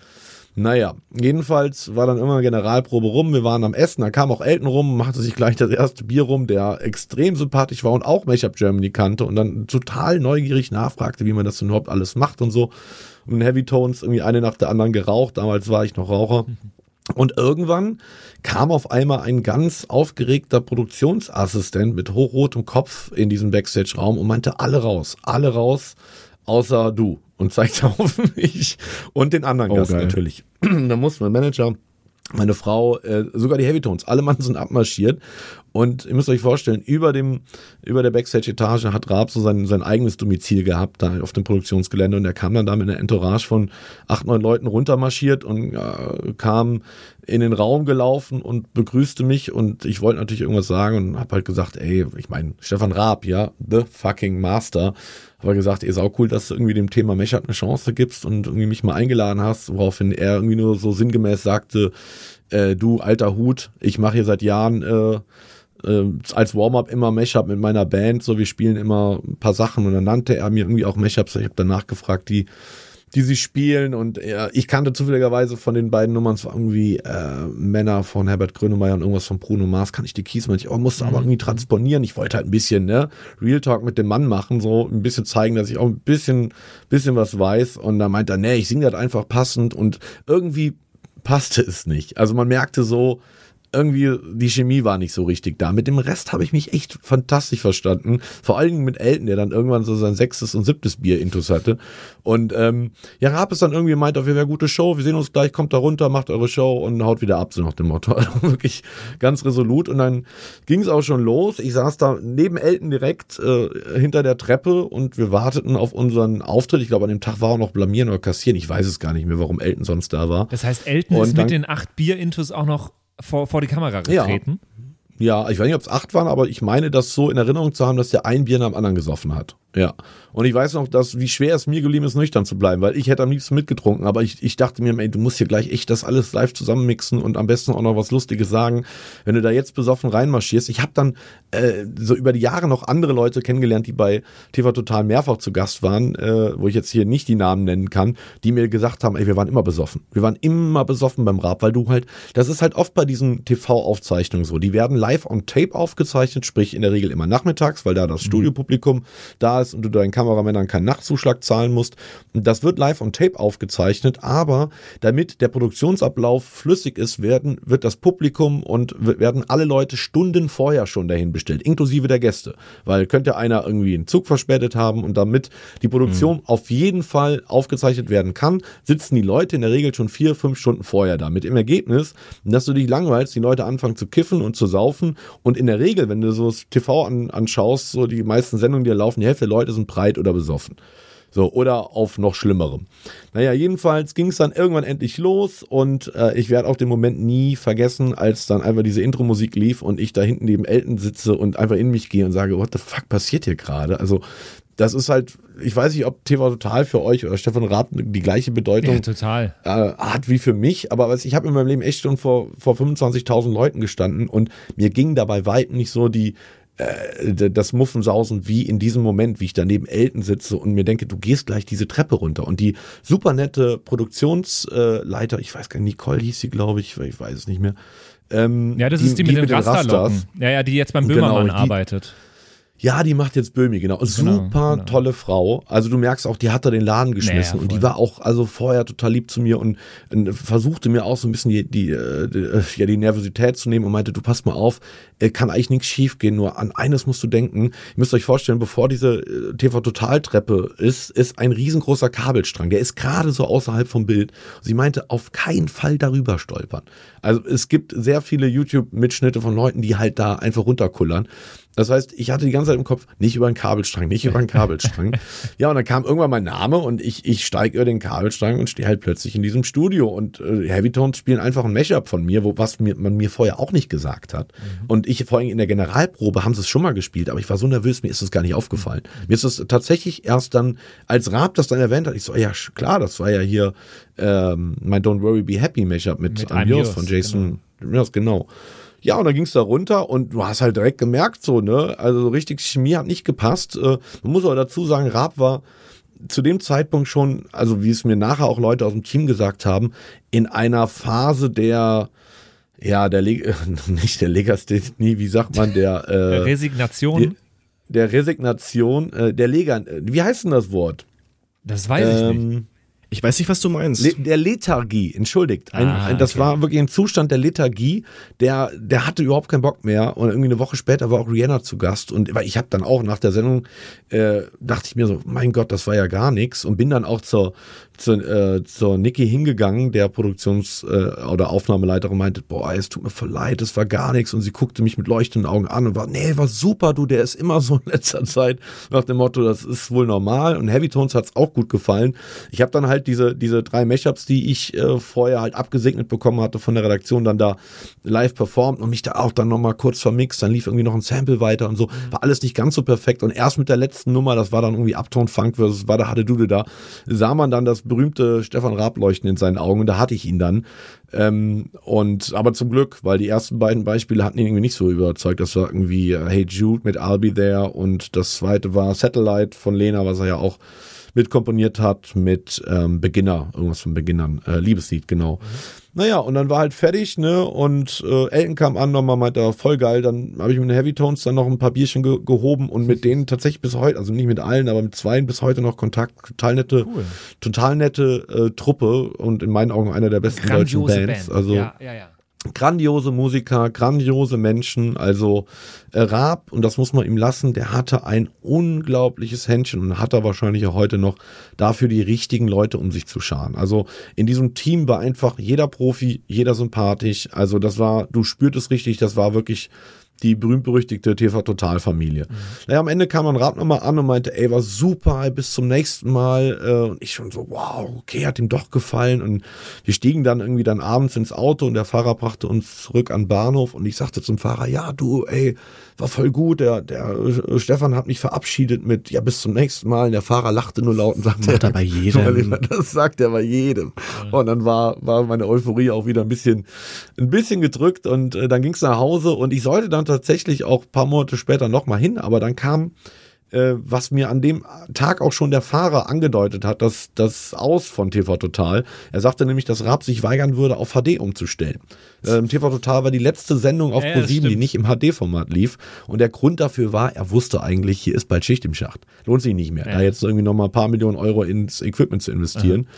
Naja, jedenfalls war dann immer Generalprobe rum. Wir waren am Essen, da kam auch Elton rum, machte sich gleich das erste Bier rum, der extrem sympathisch war und auch Make-up Germany kannte und dann total neugierig nachfragte, wie man das denn überhaupt alles macht und so. Und in Heavy Tones irgendwie eine nach der anderen geraucht. Damals war ich noch Raucher. Und irgendwann kam auf einmal ein ganz aufgeregter Produktionsassistent mit hochrotem Kopf in diesen Backstage-Raum und meinte, alle raus, alle raus, außer du. Und zeigte auf mich und den anderen Oh, Gast geil. natürlich. da musste mein Manager, meine Frau, äh, sogar die Heavy Tones, alle Mann sind abmarschiert. Und ihr müsst euch vorstellen, über dem, über der Backstage-Etage hat Raab so sein, sein eigenes Domizil gehabt, da auf dem Produktionsgelände. Und er kam dann da mit einer Entourage von acht, neun Leuten runtermarschiert und äh, kam in den Raum gelaufen und begrüßte mich. Und ich wollte natürlich irgendwas sagen und habe halt gesagt, ey, ich meine, Stefan Raab, ja, the fucking Master. Aber gesagt, ey, sau cool, dass du irgendwie dem Thema Mashup eine Chance gibst und irgendwie mich mal eingeladen hast, woraufhin er irgendwie nur so sinngemäß sagte, äh, du alter Hut, ich mache hier seit Jahren äh, äh, als Warm-up immer Mashup mit meiner Band, so wir spielen immer ein paar Sachen. Und dann nannte er mir irgendwie auch Mashups, ich habe danach gefragt, die die sie spielen. Und äh, ich kannte zufälligerweise von den beiden Nummern es war irgendwie äh, Männer von Herbert Grönemeyer und irgendwas von Bruno Mars, kann ich die Keys manchmal, oh, musste aber irgendwie transponieren, ich wollte halt ein bisschen, ne, Real Talk mit dem Mann machen, so ein bisschen zeigen, dass ich auch ein bisschen, bisschen was weiß. Und da meint er, nee, ich singe das einfach passend. Und irgendwie passte es nicht. Also man merkte so, irgendwie die Chemie war nicht so richtig da. Mit dem Rest habe ich mich echt fantastisch verstanden. Vor allen Dingen mit Elton, der dann irgendwann so sein sechstes und siebtes Bier intus hatte. Und ähm, ja, Raab ist dann irgendwie meint, auf jeden Fall gute Show, wir sehen uns gleich, kommt da runter, macht eure Show und haut wieder ab, so nach dem Motto. Also wirklich ganz resolut. Und dann ging es auch schon los. Ich saß da neben Elton direkt äh, hinter der Treppe und wir warteten auf unseren Auftritt. Ich glaube, an dem Tag war auch noch blamieren oder kassieren. Ich weiß es gar nicht mehr, warum Elton sonst da war. Das heißt, Elton Und ist mit den acht Bier-Intus auch noch vor, vor die Kamera Ja. getreten. Ja, ich weiß nicht, ob es acht waren, aber ich meine, das so in Erinnerung zu haben, dass der ein Bier nach dem anderen gesoffen hat. Ja. Und ich weiß noch, dass, wie schwer es mir geblieben ist, nüchtern zu bleiben, weil ich hätte am liebsten mitgetrunken, aber ich, ich dachte mir, ey, du musst hier gleich echt das alles live zusammenmixen und am besten auch noch was Lustiges sagen. Wenn du da jetzt besoffen reinmarschierst. Ich habe dann äh, so über die Jahre noch andere Leute kennengelernt, die bei TV Total mehrfach zu Gast waren, äh, wo ich jetzt hier nicht die Namen nennen kann, die mir gesagt haben, ey, wir waren immer besoffen. Wir waren immer besoffen beim Rap, weil du halt, das ist halt oft bei diesen TV-Aufzeichnungen so. Die werden live on tape aufgezeichnet, sprich in der Regel immer nachmittags, weil da das Studiopublikum da ist und du deinen Kameramännern keinen Nachtzuschlag zahlen musst. Das wird live on tape aufgezeichnet, aber damit der Produktionsablauf flüssig ist, werden, wird das Publikum und werden alle Leute Stunden vorher schon dahin bestellt, inklusive der Gäste. Weil könnte einer irgendwie einen Zug verspätet haben und damit die Produktion auf jeden Fall aufgezeichnet werden kann, sitzen die Leute in der Regel schon vier, fünf Stunden vorher da. Mit dem Ergebnis, dass du dich langweilst, die Leute anfangen zu kiffen und zu saufen. Und in der Regel, wenn du so das TV an, anschaust, so die meisten Sendungen, die da laufen, die Hälfte Leute sind breit oder besoffen. So, oder auf noch Schlimmerem. Naja, jedenfalls ging es dann irgendwann endlich los und äh, ich werde auch den Moment nie vergessen, als dann einfach diese Intro-Musik lief und ich da hinten neben Elton sitze und einfach in mich gehe und sage, what the fuck passiert hier gerade? Also, das ist halt, ich weiß nicht, ob TV Total für euch oder Stefan Raab die gleiche Bedeutung Ja, total. äh, hat wie für mich, aber was, ich habe in meinem Leben echt schon vor, vor 25.000 Leuten gestanden und mir ging dabei weitem nicht so die, äh, das Muffensausen wie in diesem Moment, wie ich da neben Elton sitze und mir denke, du gehst gleich diese Treppe runter. Und die super nette Produktionsleiter, ich weiß gar nicht, Nicole hieß sie, glaube ich, ich weiß es nicht mehr. Ähm, Ja, das ist die, mit den Rasterlocken. Ja, ja, die jetzt beim Genau, Böhmermann die- arbeitet. Ja, die macht jetzt Böhmi, genau. Super genau. tolle Frau. Also du merkst auch, die hat da den Laden geschmissen Naja, und die war auch also vorher total lieb zu mir und, äh, versuchte mir auch so ein bisschen die, die, äh, die, ja, die Nervosität zu nehmen und meinte, du pass mal auf, äh, kann eigentlich nichts schief gehen, nur an eines musst du denken. Ihr müsst euch vorstellen, bevor diese äh, TV-Total-Treppe ist, ist ein riesengroßer Kabelstrang. Der ist gerade so außerhalb vom Bild. Sie meinte, auf keinen Fall darüber stolpern. Also es gibt sehr viele YouTube-Mitschnitte von Leuten, die halt da einfach runterkullern. Das heißt, ich hatte die ganze Zeit im Kopf, nicht über einen Kabelstrang, nicht über einen Kabelstrang. ja, und dann kam irgendwann mein Name und ich, ich steige über den Kabelstrang und stehe halt plötzlich in diesem Studio. Und äh, Heavy Tones spielen einfach ein Mashup von mir, wo, was mir, man mir vorher auch nicht gesagt hat. Und ich, vor allem in der Generalprobe haben sie es schon mal gespielt, aber ich war so nervös, mir ist das gar nicht aufgefallen. Mir ist es tatsächlich erst dann, als Raab das dann erwähnt hat, ich so, ja, klar, das war ja hier ähm, mein Don't Worry Be Happy Mashup mit, Mit I'm Yours von Jason Mraz, genau. Ja, und dann ging's da runter und du hast halt direkt gemerkt, so, ne? Also so richtig Chemie hat nicht gepasst. Äh, man muss aber dazu sagen, Raab war zu dem Zeitpunkt schon, also wie es mir nachher auch Leute aus dem Team gesagt haben, in einer Phase der, ja, der, Le nicht der Legasthenie, wie sagt man, der, äh, Resignation, die- der Resignation, äh, der Lega, wie heißt denn das Wort? das weiß ich nicht. Ich weiß nicht, was du meinst. Le der Lethargie, entschuldigt. Ein, Ah, ein, das okay. war wirklich ein Zustand der Lethargie. Der, der hatte überhaupt keinen Bock mehr. Und irgendwie eine Woche später war auch Rihanna zu Gast. Und ich habe dann auch nach der Sendung, äh, dachte ich mir so, mein Gott, das war ja gar nichts. Und bin dann auch zur, zur, äh, zur Niki hingegangen, der Produktions- äh, oder Aufnahmeleiterin meinte, boah, es tut mir voll leid, das war gar nichts. Und sie guckte mich mit leuchtenden Augen an und war, nee, war super, du, der ist immer so in letzter Zeit. Nach dem Motto, das ist wohl normal. Und Heavy Tones hat's auch gut gefallen. Ich habe dann halt diese, diese drei Mashups, die ich äh, vorher halt abgesegnet bekommen hatte von der Redaktion, dann da live performt und mich da auch dann nochmal kurz vermixt. Dann lief irgendwie noch ein Sample weiter und so. War alles nicht ganz so perfekt. Und erst mit der letzten Nummer, das war dann irgendwie Uptown Funk versus Wada Hatte Dude da, sah man dann das berühmte Stefan Raab leuchten in seinen Augen und da hatte ich ihn dann. Ähm, und aber zum Glück, weil die ersten beiden Beispiele hatten ihn irgendwie nicht so überzeugt. Das war irgendwie äh, Hey Jude mit I'll Be There und das zweite war Satellite von Lena, was er ja auch mitkomponiert hat mit ähm, Beginner, irgendwas von Beginnern, äh, Liebeslied, genau. Naja, und dann war halt fertig, ne? Und äh, Elton kam an, nochmal meinte, voll geil. Dann habe ich mit den Heavy Tones dann noch ein paar Bierchen ge gehoben und mit denen tatsächlich bis heute, also nicht mit allen, aber mit zweien bis heute noch Kontakt. Total nette, total nette äh, Truppe und in meinen Augen einer der besten deutschen Bands. Also ja, ja, ja. Grandiose Musiker, grandiose Menschen. Also äh, Raab, und das muss man ihm lassen, der hatte ein unglaubliches Händchen und hat er wahrscheinlich auch heute noch dafür die richtigen Leute um sich zu scharen. Also in diesem Team war einfach jeder Profi, jeder sympathisch. Also das war, du spürtest richtig, das war wirklich die berühmt-berüchtigte TV-Total-Familie. Naja, am Ende kam dann Raab nochmal an und meinte, ey, war super, bis zum nächsten Mal. Äh, und ich schon so, wow, okay, hat ihm doch gefallen. Und wir stiegen dann irgendwie dann abends ins Auto und der Fahrer brachte uns zurück an den Bahnhof und ich sagte zum Fahrer, ja, du, ey, war voll gut. Der, der äh, Stefan hat mich verabschiedet mit, ja, bis zum nächsten Mal. Und der Fahrer lachte nur laut und sagte, er bei jedem. Das sagt er bei jedem. Und dann war, war meine Euphorie auch wieder ein bisschen, ein bisschen gedrückt und äh, dann ging es nach Hause und ich sollte dann tatsächlich auch ein paar Monate später nochmal hin, aber dann kam, äh, was mir an dem Tag auch schon der Fahrer angedeutet hat, dass das Aus von TV Total. Er sagte nämlich, dass Raab sich weigern würde, auf HD umzustellen. Ähm, TV Total war die letzte Sendung auf Ja, ja, Pro7, die nicht im HD-Format lief. Und der Grund dafür war, er wusste eigentlich, hier ist bald Schicht im Schacht. Lohnt sich nicht mehr, da jetzt irgendwie nochmal ein paar Millionen Euro ins Equipment zu investieren. Ja,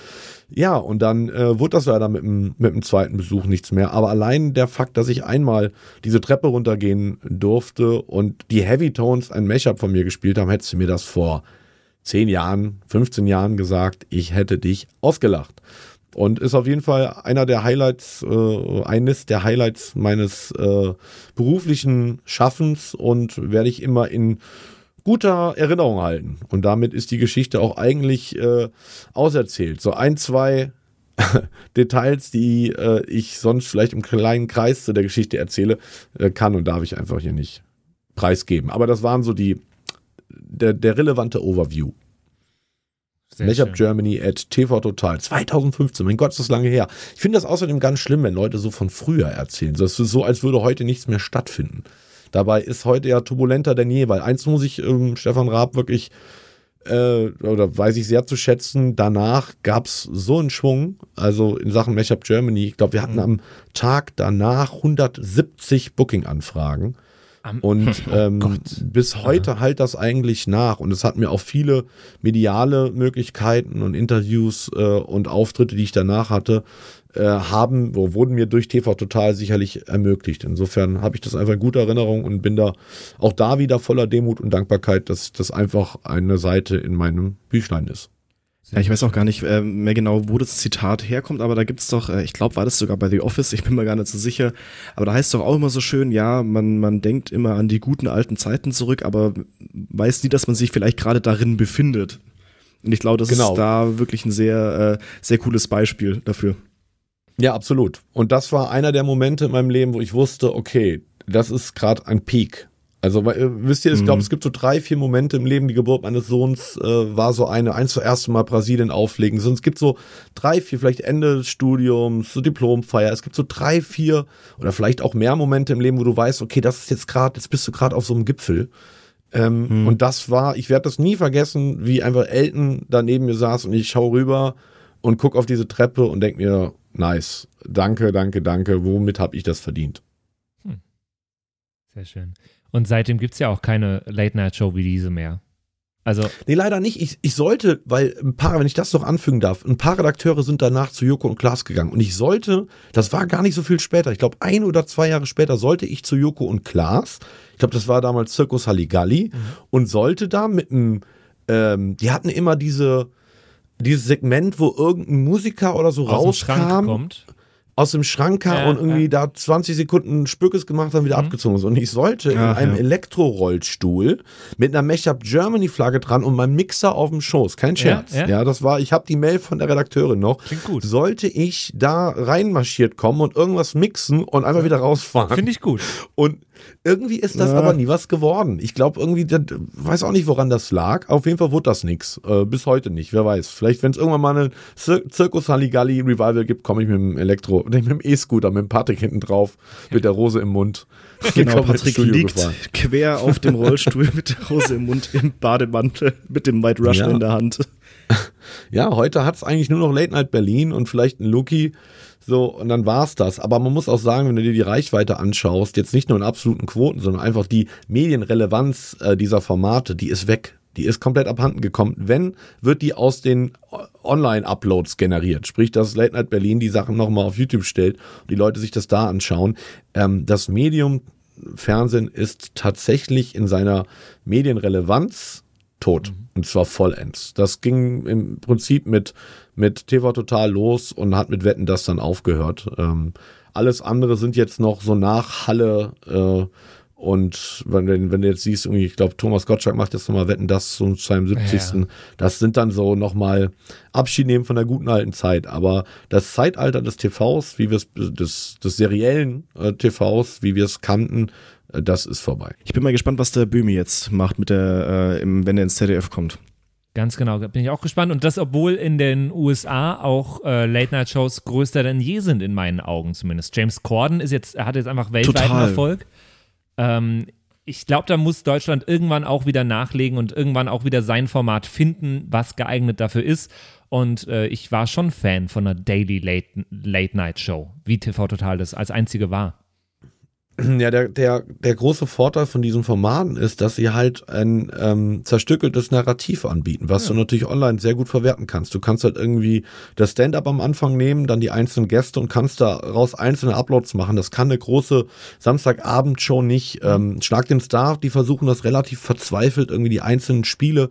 und dann äh, wurde das leider mit dem, mit dem zweiten Besuch nichts mehr. Aber allein der Fakt, dass ich einmal diese Treppe runtergehen durfte und die Heavy Tones ein Mashup von mir gespielt haben, hättest du mir das vor 10 Jahren, 15 Jahren gesagt, ich hätte dich ausgelacht. Und ist auf jeden Fall einer der Highlights, äh, eines der Highlights meines äh, beruflichen Schaffens und werde ich immer in guter Erinnerung halten. Und damit ist die Geschichte auch eigentlich äh, auserzählt. So ein, zwei Details, die äh, ich sonst vielleicht im kleinen Kreis zu der Geschichte erzähle, äh, kann und darf ich einfach hier nicht preisgeben. Aber das waren so die der, der relevante Overview. Schön. Germany at TV Total 2015. Mein Gott, ist das lange her. Ich finde das außerdem ganz schlimm, wenn Leute so von früher erzählen. Das ist so, als würde heute nichts mehr stattfinden. Dabei ist heute ja turbulenter denn je, weil eins muss ich ähm, Stefan Raab wirklich äh, oder weiß ich sehr zu schätzen. Danach gab's so einen Schwung, also in Sachen Mashup Germany. Ich glaube, wir hatten am Tag danach 170 Booking-Anfragen. Und ähm, bis heute halt das eigentlich nach. Und es hat mir auch viele mediale Möglichkeiten und Interviews äh, und Auftritte, die ich danach hatte, äh, haben, wo, wurden mir durch TV Total sicherlich ermöglicht. Insofern habe ich das einfach in guter Erinnerung und bin da auch da wieder voller Demut und Dankbarkeit, dass das einfach eine Seite in meinem Büchlein ist. Ja, ich weiß auch gar nicht äh, mehr genau, wo das Zitat herkommt, aber da gibt's doch, äh, ich glaube, war das sogar bei The Office, ich bin mir gar nicht so sicher, aber da heißt doch auch immer so schön, ja, man, man denkt immer an die guten alten Zeiten zurück, aber weiß nie, dass man sich vielleicht gerade darin befindet. Und ich glaube, das Genau. ist da wirklich ein sehr, äh, sehr cooles Beispiel dafür. Ja, absolut. Und das war einer der Momente in meinem Leben, wo ich wusste, okay, das ist gerade ein Peak. Also äh, wisst ihr, ich glaube, Mhm. es gibt so drei, vier Momente im Leben. Die Geburt meines Sohns äh, war so eine, eins das erste Mal Brasilien auflegen. Sonst gibt so drei, vier, vielleicht Ende des Studiums, so Diplomfeier. Es gibt so drei, vier oder vielleicht auch mehr Momente im Leben, wo du weißt, okay, das ist jetzt gerade, jetzt bist du gerade auf so einem Gipfel. Ähm, Und das war, ich werde das nie vergessen, wie einfach Elton da neben mir saß und ich schaue rüber und guck auf diese Treppe und denk mir, nice, danke, danke, danke, womit habe ich das verdient? Sehr schön. Und seitdem gibt es ja auch keine Late-Night-Show wie diese mehr. Also, Nee, leider nicht. Ich, ich sollte, weil ein paar, wenn ich das noch anfügen darf, ein paar Redakteure sind danach zu Joko und Klaas gegangen. Und ich sollte, das war gar nicht so viel später, ich glaube ein oder zwei Jahre später, sollte ich zu Joko und Klaas. Ich glaube, das war damals Zirkus Halligalli und sollte da mit einem, ähm, die hatten immer diese, dieses Segment, wo irgendein Musiker oder so aus dem Schrank rauskam, kommt. Aus dem Schrank kam Ja, und irgendwie ja. da 20 Sekunden Spückes gemacht haben, wieder Mhm. abgezogen ist. Und ich sollte in Ach, einem ja. Elektrorollstuhl mit einer Make-up Germany Flagge dran und meinem Mixer auf dem Schoß. Kein Scherz. Ja, Ja, ja. das war, ich habe die Mail von der Redakteurin noch. Klingt gut. Sollte ich da reinmarschiert kommen und irgendwas mixen und einfach wieder rausfahren. Finde ich gut. Und irgendwie ist das Ja. aber nie was geworden. Ich glaube irgendwie, das, weiß auch nicht, woran das lag. Auf jeden Fall wurde das nix. Äh, bis heute nicht. Wer weiß. Vielleicht, wenn es irgendwann mal einen Zir Zirkus Halligalli Revival gibt, komme ich mit dem Elektro, nee, mit dem E-Scooter, mit dem Patrick hinten drauf, mit der Rose im Mund. Genau, Patrick liegt gefahren. quer auf dem Rollstuhl mit der Hose im Mund im Bademantel mit dem White Russian Ja. in der Hand. Ja, heute hat es eigentlich nur noch Late Night Berlin und vielleicht ein Lucky. So, und dann war's das. Aber man muss auch sagen, wenn du dir die Reichweite anschaust, jetzt nicht nur in absoluten Quoten, sondern einfach die Medienrelevanz äh, dieser Formate, die ist weg. Die ist komplett abhanden gekommen. Wenn, wird die aus den Online-Uploads generiert. Sprich, dass Late Night Berlin die Sachen nochmal auf YouTube stellt und die Leute sich das da anschauen. Ähm, das Medium Fernsehen ist tatsächlich in seiner Medienrelevanz tot. Und zwar vollends. Das ging im Prinzip mit, mit TV Total los und hat mit Wetten das dann aufgehört. Ähm, alles andere sind jetzt noch so Nachhalle äh, und wenn, du- wenn du jetzt siehst, irgendwie, ich glaube, Thomas Gottschalk macht jetzt nochmal Wetten das zu seinem 70. Ja. Das sind dann so nochmal Abschied nehmen von der guten alten Zeit. Aber das Zeitalter des TVs, wie wir es, des, des seriellen äh, TVs, wie wir es kannten, äh, das ist vorbei. Ich bin mal gespannt, was der Böhmi jetzt macht, mit der, äh, im, wenn er ins ZDF kommt. Ganz genau, da bin ich auch gespannt. Und das, obwohl in den USA auch äh, Late-Night-Shows größer denn je sind, in meinen Augen zumindest. James Corden ist jetzt, er hat jetzt einfach weltweiten Total. Erfolg. Ähm, ich glaube, da muss Deutschland irgendwann auch wieder nachlegen und irgendwann auch wieder sein Format finden, was geeignet dafür ist. Und äh, ich war schon Fan von einer Daily Late- Late-Night-Show, wie TV Total das als einzige war. Ja, der, der, der große Vorteil von diesen Formaten ist, dass sie halt ein ähm, zerstückeltes Narrativ anbieten, was du natürlich online sehr gut verwerten kannst. Du kannst halt irgendwie das Stand-up am Anfang nehmen, dann die einzelnen Gäste und kannst daraus einzelne Uploads machen. Das kann eine große Samstagabendshow nicht. Ähm, Schlag den Star, die versuchen das relativ verzweifelt, irgendwie die einzelnen Spiele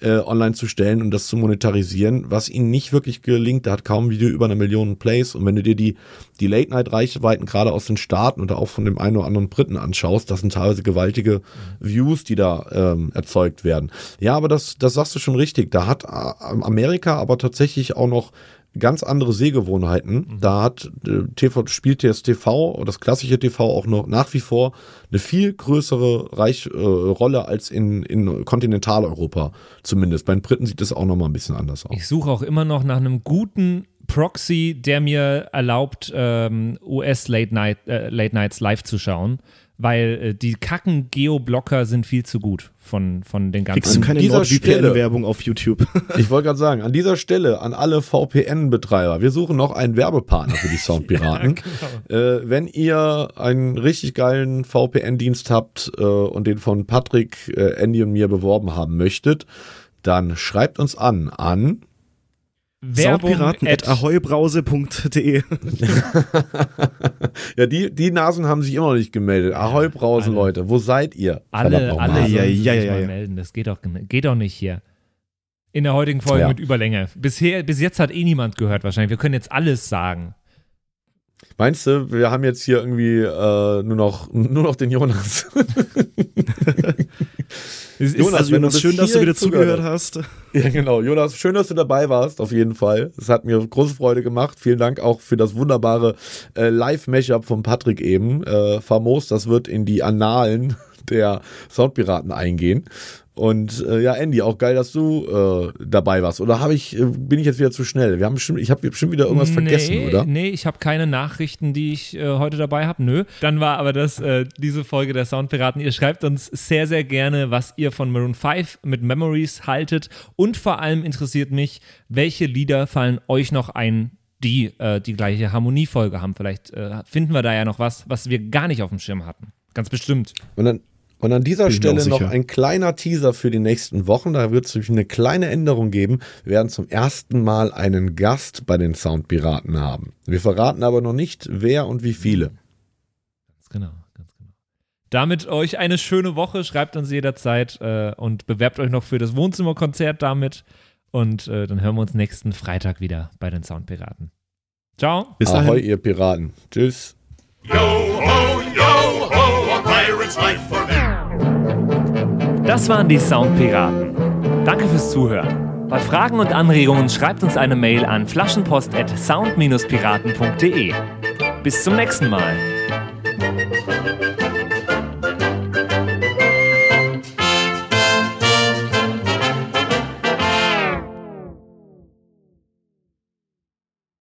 äh, online zu stellen und das zu monetarisieren, was ihnen nicht wirklich gelingt. Da hat kaum ein Video über eine Million Plays. Und wenn du dir die, die Late-Night-Reichweiten gerade aus den Staaten oder auch von dem einen oder anderen Briten anschaust, das sind teilweise gewaltige Views, die da ähm, erzeugt werden. Ja, aber das, das sagst du schon richtig. Da hat äh, Amerika aber tatsächlich auch noch ganz andere Sehgewohnheiten. Da hat äh, TV, spielt das TV oder das klassische TV auch noch nach wie vor eine viel größere Reich, äh, Rolle als in, in Kontinentaleuropa zumindest. Bei den Briten sieht es auch noch mal ein bisschen anders aus. Ich suche auch immer noch nach einem guten Proxy, der mir erlaubt, ähm, US Late, Night, äh, Late Nights live zu schauen, weil äh, die kacken Geoblocker sind viel zu gut von, von den Kriegst du ganzen. Keine NordVPN-Werbung auf YouTube? Ich wollte gerade sagen, an dieser Stelle an alle VPN-Betreiber, wir suchen noch einen Werbepartner für die Soundpiraten. äh, wenn ihr einen richtig geilen VPN-Dienst habt äh, und den von Patrick, äh, Andy und mir beworben haben möchtet, dann schreibt uns an an Ahoi.brause.de. ja, die, die Nasen haben sich immer noch nicht gemeldet. Ahoi Brause, alle. Leute, wo seid ihr? Alle, alle. Ja, sollen sich ja, ja, mal ja. melden. Das geht doch, geht doch nicht hier. In der heutigen Folge Ja. mit Überlänge. Bisher, bis jetzt hat eh niemand gehört wahrscheinlich. Wir können jetzt alles sagen. Meinst du, wir haben jetzt hier irgendwie äh, nur, noch, nur noch den Jonas? Ist, Jonas, Also Jonas, schön, dass du wieder zugehört zugehört hast. ja, genau. Jonas, schön, dass du dabei warst, auf jeden Fall. Es hat mir große Freude gemacht. Vielen Dank auch für das wunderbare äh, Live-Mashup von Patrick eben. Äh, famos, das wird in die Annalen der Soundpiraten eingehen. Und äh, ja, Andy, auch geil, dass du äh, dabei warst. Oder habe ich, äh, bin ich jetzt wieder zu schnell? Wir haben bestimmt, ich habe bestimmt wieder irgendwas vergessen, nee, oder? Nee, ich habe keine Nachrichten, die ich äh, heute dabei habe. Nö. Dann war aber das äh, diese Folge der Soundpiraten. Ihr schreibt uns sehr, sehr gerne, was ihr von Maroon 5 mit Memories haltet. Und vor allem interessiert mich, welche Lieder fallen euch noch ein, die äh, die gleiche Harmoniefolge haben. Vielleicht finden wir da ja noch was, was wir gar nicht auf dem Schirm hatten. Ganz bestimmt. Und dann und an dieser Bin Stelle noch ein kleiner Teaser für die nächsten Wochen. Da wird es nämlich eine kleine Änderung geben. Wir werden zum ersten Mal einen Gast bei den Soundpiraten haben. Wir verraten aber noch nicht, wer und wie viele. Ganz genau, ganz genau. Damit euch eine schöne Woche. Schreibt uns jederzeit äh, und bewerbt euch noch für das Wohnzimmerkonzert damit. Und äh, dann hören wir uns nächsten Freitag wieder bei den Soundpiraten. Ciao. Bis Ahoi, dahin. ihr Piraten. Tschüss. Yo ho, yo ho, a pirate's life for me. Das waren die Soundpiraten. Danke fürs Zuhören. Bei Fragen und Anregungen schreibt uns eine Mail an flaschenpost@sound-piraten.de. Bis zum nächsten Mal.